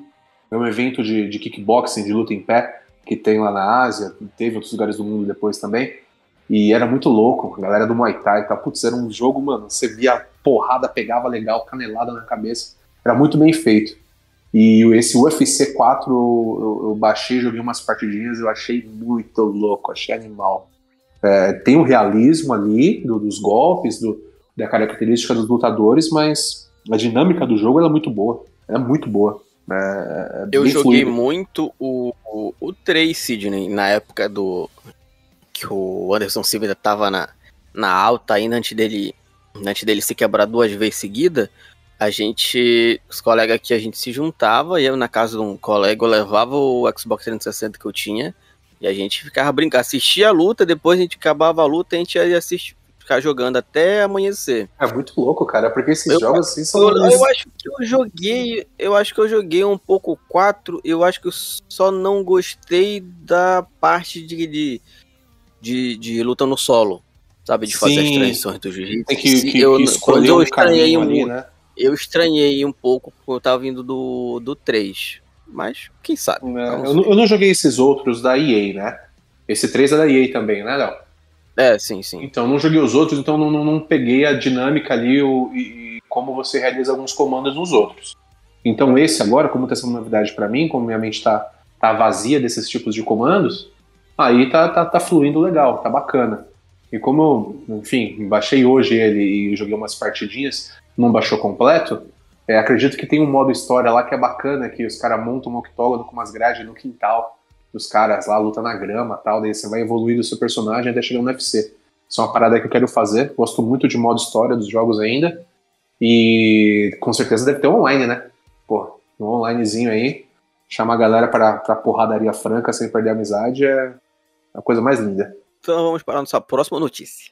é um evento de, de kickboxing, de luta em pé, que tem lá na Ásia, teve outros lugares do mundo depois também. E era muito louco, a galera do Muay Thai e tal. Putz, era um jogo, mano, você via porrada, pegava legal, canelada na cabeça. Era muito bem feito. E esse UFC 4 eu, eu, eu baixei, joguei umas partidinhas, eu achei muito louco, achei animal. É, tem o realismo ali do- dos golpes, do, da característica dos lutadores, mas a dinâmica do jogo é muito boa. É muito boa. É, é Eu joguei fluido. muito o, o, o 3 Sidney na época do. que o Anderson Silva ainda tava na, na alta ainda antes dele. Antes dele se quebrar duas vezes seguida. A gente. Os colegas aqui a gente se juntava, e eu na casa de um colega eu levava o Xbox 360 que eu tinha. E a gente ficava brincando, assistia a luta, depois a gente acabava a luta e a gente ia assistir, ficar jogando até amanhecer. É muito louco, cara, porque esses Eu- jogos assim são. Eu, eu acho que eu joguei. Eu acho que eu joguei um pouco o 4. Eu acho que eu só não gostei da parte de, de, de, de luta no solo. Sabe? De fazer Sim. as transições do jiu-jitsu. Que, que, eu, que quando eu estranhei um, ali, né? Eu estranhei um pouco porque eu tava vindo do, do 3. Mas quem sabe? É, Vamos eu, não- eu não joguei esses outros da EA, né? Esse 3 é da EA também, né, Léo? É, sim, sim. Então, não joguei os outros, então não, não, não peguei a dinâmica ali o, e, e como você realiza alguns comandos nos outros. Então, esse agora, como está sendo novidade para mim, como minha mente está tá vazia desses tipos de comandos, aí tá, tá, tá fluindo legal, tá bacana. E como eu, enfim, baixei hoje ele e joguei umas partidinhas, não baixou completo, é, acredito que tem um modo história lá que é bacana, que os caras montam um octógono com umas grades no quintal, os caras lá lutam na grama tal, daí você vai evoluindo o seu personagem até chegar no UFC. Isso é uma parada que eu quero fazer, gosto muito de modo história dos jogos ainda, e com certeza deve ter online, né? Pô, um onlinezinho aí, chamar a galera pra, pra porradaria franca sem perder a amizade é a coisa mais linda. Então vamos para a nossa próxima notícia.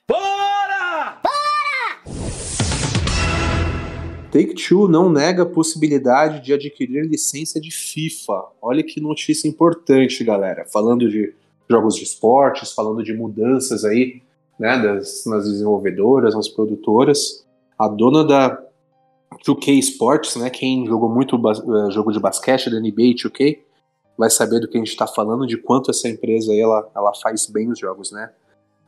Take-Two não nega a possibilidade de adquirir licença de FIFA. Olha que notícia importante, galera. Falando de jogos de esportes, falando de mudanças aí, né, das, nas desenvolvedoras, nas produtoras. A dona da 2K Sports, né, quem jogou muito uh, jogo de basquete da NBA 2K, vai saber do que a gente está falando, de quanto essa empresa aí, ela, ela faz bem os jogos, né?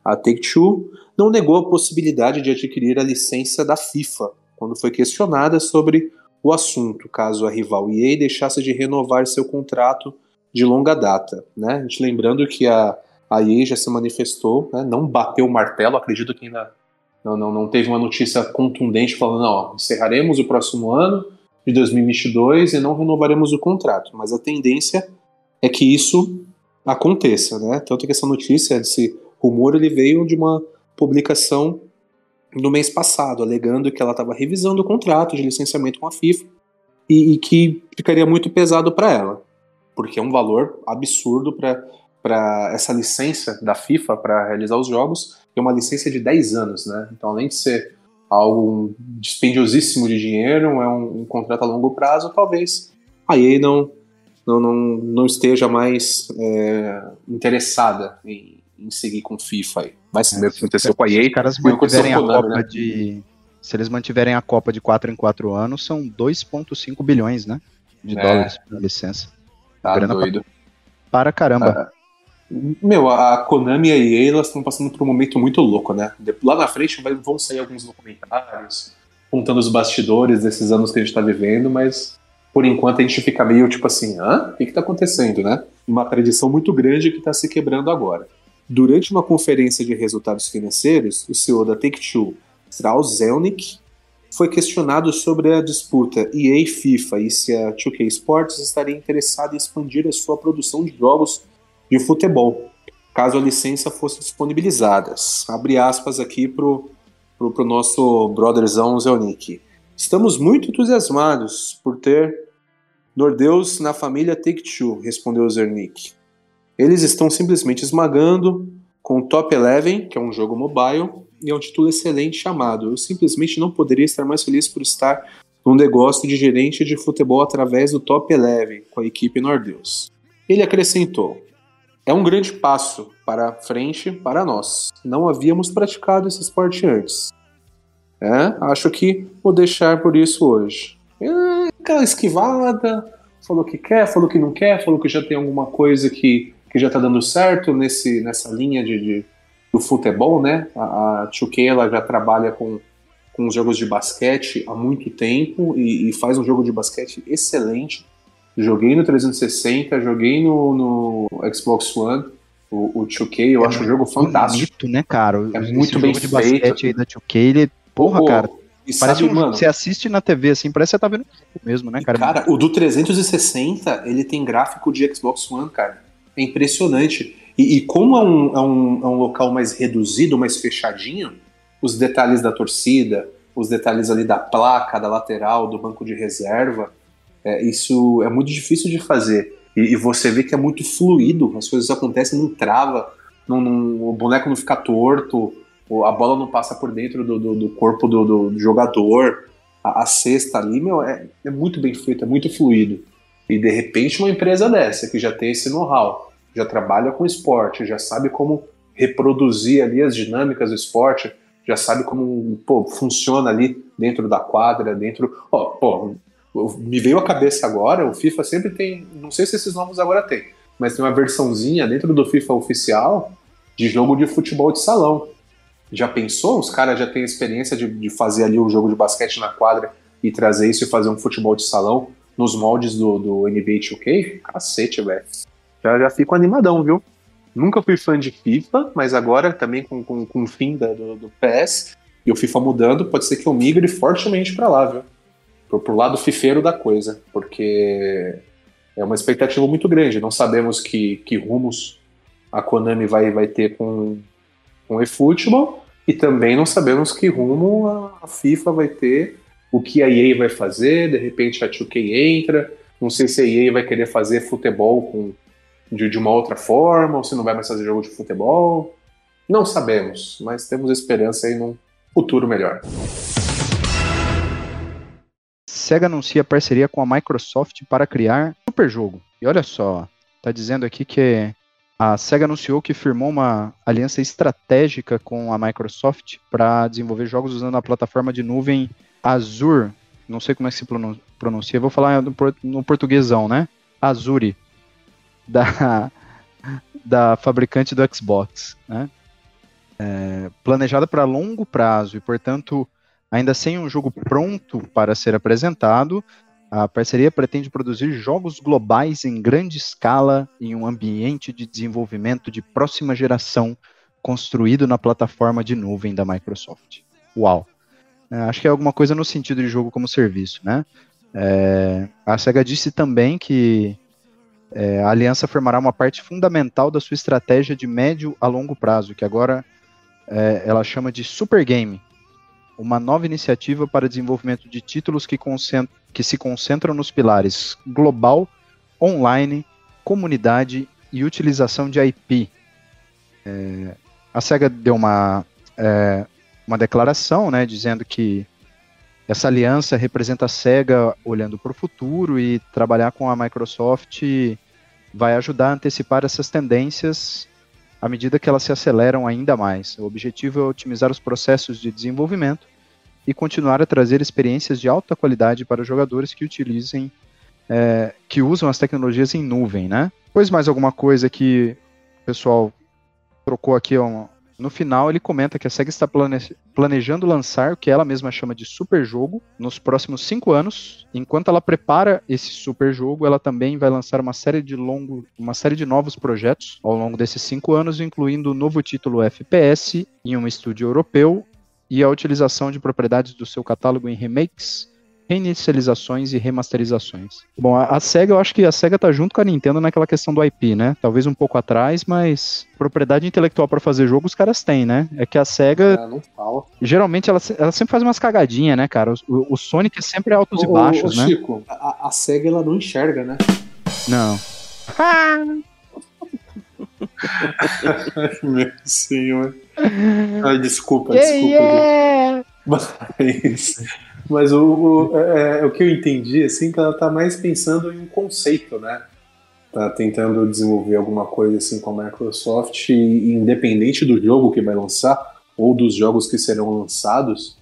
A Take-Two não negou a possibilidade de adquirir a licença da FIFA, quando foi questionada sobre o assunto, caso a rival EA deixasse de renovar seu contrato de longa data. Né? A gente lembrando que a, a EA já se manifestou, né? não bateu o martelo, acredito que ainda não, não, não teve uma notícia contundente falando, não, encerraremos o próximo ano de 2022 e não renovaremos o contrato, mas a tendência é que isso aconteça, né? Tanto que essa notícia, esse rumor, ele veio de uma publicação no mês passado, alegando que ela estava revisando o contrato de licenciamento com a FIFA e, e que ficaria muito pesado para ela, porque é um valor absurdo para essa licença da FIFA para realizar os jogos, é uma licença de 10 anos, né? Então, além de ser algo dispendiosíssimo de dinheiro, é um, um contrato a longo prazo, talvez a EA não, não, não, não esteja mais é, interessada em, em seguir com FIFA aí. Vai saber o que aconteceu com a EA. Se os caras mantiverem a Copa né? de. Se eles mantiverem a Copa de 4 em 4 anos, são 2,5 bilhões, né? De é. dólares por licença. Tá Grana doido. Para, para caramba. Ah, meu, a Konami e a EA elas estão passando por um momento muito louco, né? Lá na frente vão sair alguns documentários contando os bastidores desses anos que a gente está vivendo, mas por enquanto a gente fica meio tipo assim, hã? O que está acontecendo, né? Uma tradição muito grande que está se quebrando agora. Durante uma conferência de resultados financeiros, o CEO da Take-Two, Strauss Zelnick, foi questionado sobre a disputa EA FIFA e se a 2K Sports estaria interessada em expandir a sua produção de jogos de futebol, caso a licença fosse disponibilizada. Abre aspas aqui pro, pro, pro nosso brotherzão Zelnick. Estamos muito entusiasmados por ter Nordeus na família Take-Two, respondeu Zelnick. Eles estão simplesmente esmagando com o Top Eleven, que é um jogo mobile, e é um título excelente chamado. Eu simplesmente não poderia estar mais feliz por estar no negócio de gerente de futebol através do Top Eleven com a equipe Nordeus. Ele acrescentou: É um grande passo para frente para nós. Não havíamos praticado esse esporte antes. É, acho que vou deixar por isso hoje. É, aquela esquivada, falou que quer, falou que não quer, falou que já tem alguma coisa que que já está dando certo nesse, nessa linha de, de do futebol, né? A, a 2K ela já trabalha com, com os jogos de basquete há muito tempo e, e, faz um jogo de basquete excelente. Joguei no 360, joguei no, no Xbox One, o, o 2K, eu é acho um jogo fantástico. Bonito, né, cara? É muito bem de feito. basquete aí da 2K, ele, porra, Pô, cara. parece sabe, um, mano, você assiste na TV assim, parece que você tá vendo mesmo, né, cara? Cara, o do 360, ele tem gráfico de Xbox One, cara. É impressionante. E, e como é um, é, um, é um local mais reduzido, mais fechadinho, os detalhes da torcida, os detalhes ali da placa, da lateral, do banco de reserva, é, isso é muito difícil de fazer. E, e, você vê que é muito fluido, as coisas acontecem, não trava, não, não, o boneco não fica torto, a bola não passa por dentro do, do, do corpo do, do, jogador, a, a, cesta ali, meu, é, é muito bem feito, é muito fluido. E de repente uma empresa dessa, que já tem esse know-how, já trabalha com esporte, já sabe como reproduzir ali as dinâmicas do esporte, já sabe como pô, funciona ali dentro da quadra, dentro. Ó, pô, me veio a cabeça agora, o FIFA sempre tem. Não sei se esses novos agora tem, mas tem uma versãozinha dentro do FIFA oficial de jogo de futebol de salão. Já pensou? Os caras já têm experiência de, de fazer ali um jogo de basquete na quadra e trazer isso e fazer um futebol de salão nos moldes do, do NBA 2K, cacete, velho. Já, já fico animadão, viu? Nunca fui fã de FIFA, mas agora também com, com, com o fim da- do, do PS e o FIFA mudando, pode ser que eu migre fortemente pra lá, viu? Pro, pro lado fifeiro da coisa, porque é uma expectativa muito grande. Não sabemos que, que rumos a Konami vai, vai ter com, com o eFootball e também não sabemos que rumo a FIFA vai ter, o que a EA vai fazer, de repente a 2K entra, não sei se a EA vai querer fazer futebol com, de, de uma outra forma, ou se não vai mais fazer jogo de futebol. Não sabemos, mas temos esperança aí num futuro melhor. Sega anuncia parceria com a Microsoft para criar super jogo. E olha só, tá dizendo aqui que a Sega anunciou que firmou uma aliança estratégica com a Microsoft para desenvolver jogos usando a plataforma de nuvem Azure. Não sei como é que se pronun- pronuncia, vou falar no, por- no portuguesão, né? Azure, da, da fabricante do Xbox, né? É, planejada para longo prazo e, portanto, Ainda sem um jogo pronto para ser apresentado, a parceria pretende produzir jogos globais em grande escala em um ambiente de desenvolvimento de próxima geração construído na plataforma de nuvem da Microsoft. Uau! É, acho que é alguma coisa no sentido de jogo como serviço, né? É, a SEGA disse também que é, a aliança formará uma parte fundamental da sua estratégia de médio a longo prazo, que agora é, ela chama de Super Game, uma nova iniciativa para desenvolvimento de títulos que, que se concentram nos pilares global, online, comunidade e utilização de IP. É, a SEGA deu uma, é, uma declaração né, dizendo que essa aliança representa a SEGA olhando para o futuro e trabalhar com a Microsoft vai ajudar a antecipar essas tendências à medida que elas se aceleram ainda mais. O objetivo é otimizar os processos de desenvolvimento e continuar a trazer experiências de alta qualidade para jogadores que utilizem, é, que usam as tecnologias em nuvem, né? Pois mais alguma coisa que o pessoal trocou aqui ó, no final, ele comenta que a SEGA está plane- planejando lançar o que ela mesma chama de super jogo nos próximos cinco anos. Enquanto ela prepara esse super jogo, ela também vai lançar uma série de longo, uma série de novos projetos ao longo desses cinco anos, incluindo o novo título FPS em um estúdio europeu e a utilização de propriedades do seu catálogo em remakes, reinicializações e remasterizações. Bom, a, a SEGA, eu acho que a SEGA tá junto com a Nintendo naquela questão do IP, né? Talvez um pouco atrás, mas propriedade intelectual para fazer jogo os caras têm, né? É que a SEGA, Ah, não fala. geralmente, ela, ela sempre faz umas cagadinhas, né, cara? O, o Sonic é sempre altos e Ô, ô, baixos, ô, né? Chico, a, a SEGA ela não enxerga, né? Não. Meu senhor. Ai, desculpa, desculpa. Mas, mas o, o, é, é, o que eu entendi, assim, que ela tá mais pensando em um conceito, né? Tá tentando desenvolver alguma coisa assim com a Microsoft, e, independente do jogo que vai lançar, ou dos jogos que serão lançados,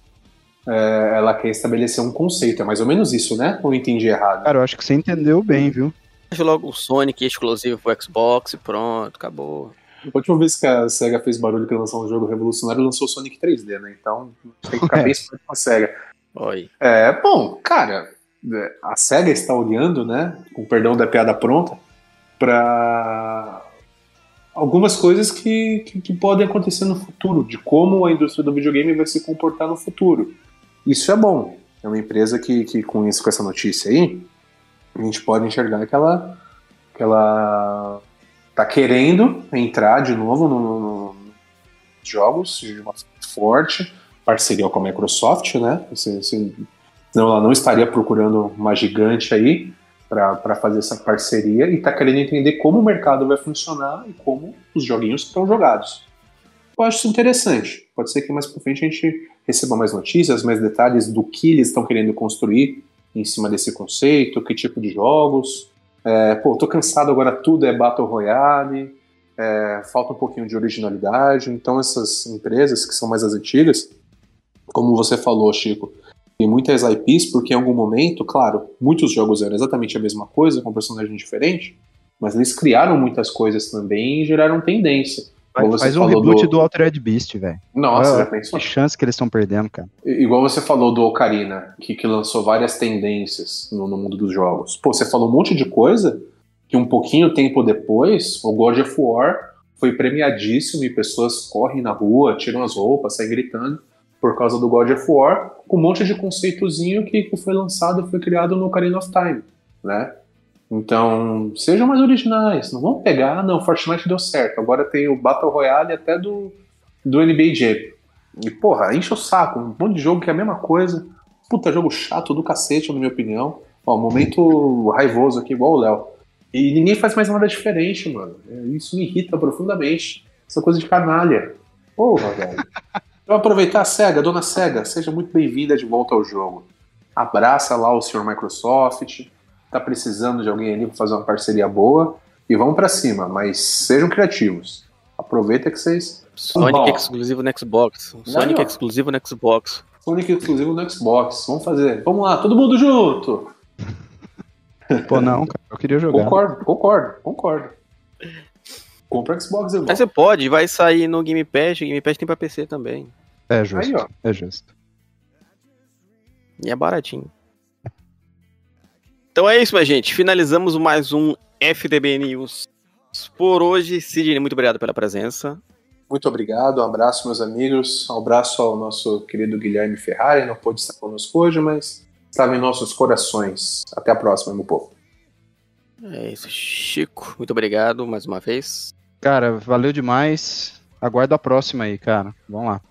é, ela quer estabelecer um conceito. É mais ou menos isso, né? Ou eu entendi errado? Cara, eu acho que você entendeu bem, viu? Faz logo o Sonic exclusivo pro Xbox e pronto, acabou. A última vez que a SEGA fez barulho que lançou um jogo revolucionário, lançou o Sonic 3D, né? Então tem que ficar É. bem esperto com a SEGA. Oi. É, bom, cara, é, a SEGA está olhando, né, com perdão da piada pronta, para algumas coisas que, que, que podem acontecer no futuro, de como a indústria do videogame vai se comportar no futuro. Isso é bom. É uma empresa que, que com isso, com essa notícia aí, a gente pode enxergar que ela, que ela tá querendo entrar de novo no, no- no- nos jogos de uma forma forte, parceria com a Microsoft, né? Se, se- senão ela não estaria procurando uma gigante aí para fazer essa parceria e está querendo entender como o mercado vai funcionar e como os joguinhos estão jogados. Eu acho isso interessante. Pode ser que mais para frente a gente receba mais notícias, mais detalhes do que eles estão querendo construir em cima desse conceito, que tipo de jogos. É, pô, tô cansado agora, tudo é Battle Royale, é, falta um pouquinho de originalidade. Então, essas empresas que são mais as antigas, como você falou, Chico, tem muitas IPs, porque em algum momento, claro, muitos jogos eram exatamente a mesma coisa, com personagem diferente, mas eles criaram muitas coisas também e geraram tendência. Você Faz um reboot do, Altered Beast, velho. Nossa, Ah, já pensou? Que chance que eles estão perdendo, cara. Igual você falou do Ocarina, que, que lançou várias tendências no, no mundo dos jogos. Pô, você falou um monte de coisa que um pouquinho tempo depois, o God of War foi premiadíssimo e pessoas correm na rua, tiram as roupas, saem gritando por causa do God of War, com um monte de conceitozinho que, foi lançado, foi criado no Ocarina of Time, né? Então, sejam mais originais, não vão pegar, ah, não, Fortnite deu certo, agora tem o Battle Royale até do, do NBA Jam. E, porra, enche o saco, um monte de jogo que é a mesma coisa, puta jogo chato do cacete, na minha opinião. Ó, momento raivoso aqui, igual o Léo. E ninguém faz mais nada diferente, mano. É, Isso me irrita profundamente. Essa coisa de canalha. Porra, velho. Vou aproveitar a SEGA, dona SEGA, seja muito bem-vinda de volta ao jogo. Abraça lá o senhor Microsoft. Tá precisando de alguém ali pra fazer uma parceria boa. E vamos pra cima, mas sejam criativos. Aproveita que vocês. Sonic Bom. exclusivo no Xbox. Sonic ó. exclusivo no Xbox. Sonic exclusivo no Xbox. Vamos fazer. Vamos lá, todo mundo junto. Pô, não, cara, eu queria jogar. Concordo, concordo, concordo. Compra Xbox, irmão. Mas você pode, vai sair no Game Pass, o Game Pass tem pra PC também. É justo, Aí, ó. é justo. E é baratinho. Então é isso, minha gente. Finalizamos mais um FDB News. Por hoje, Sidney, muito obrigado pela presença. Muito obrigado, um abraço, meus amigos. Um abraço ao nosso querido Guilherme Ferrari, não pôde estar conosco hoje, mas estava em nossos corações. Até a próxima, meu povo. É isso, Chico. Muito obrigado mais uma vez. Cara, valeu demais. Aguardo a próxima aí, cara. Vamos lá.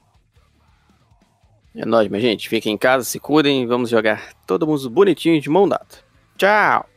É nóis, minha gente. Fiquem em casa, se cuidem. Vamos jogar todo mundo bonitinho de mão dada. Tchau!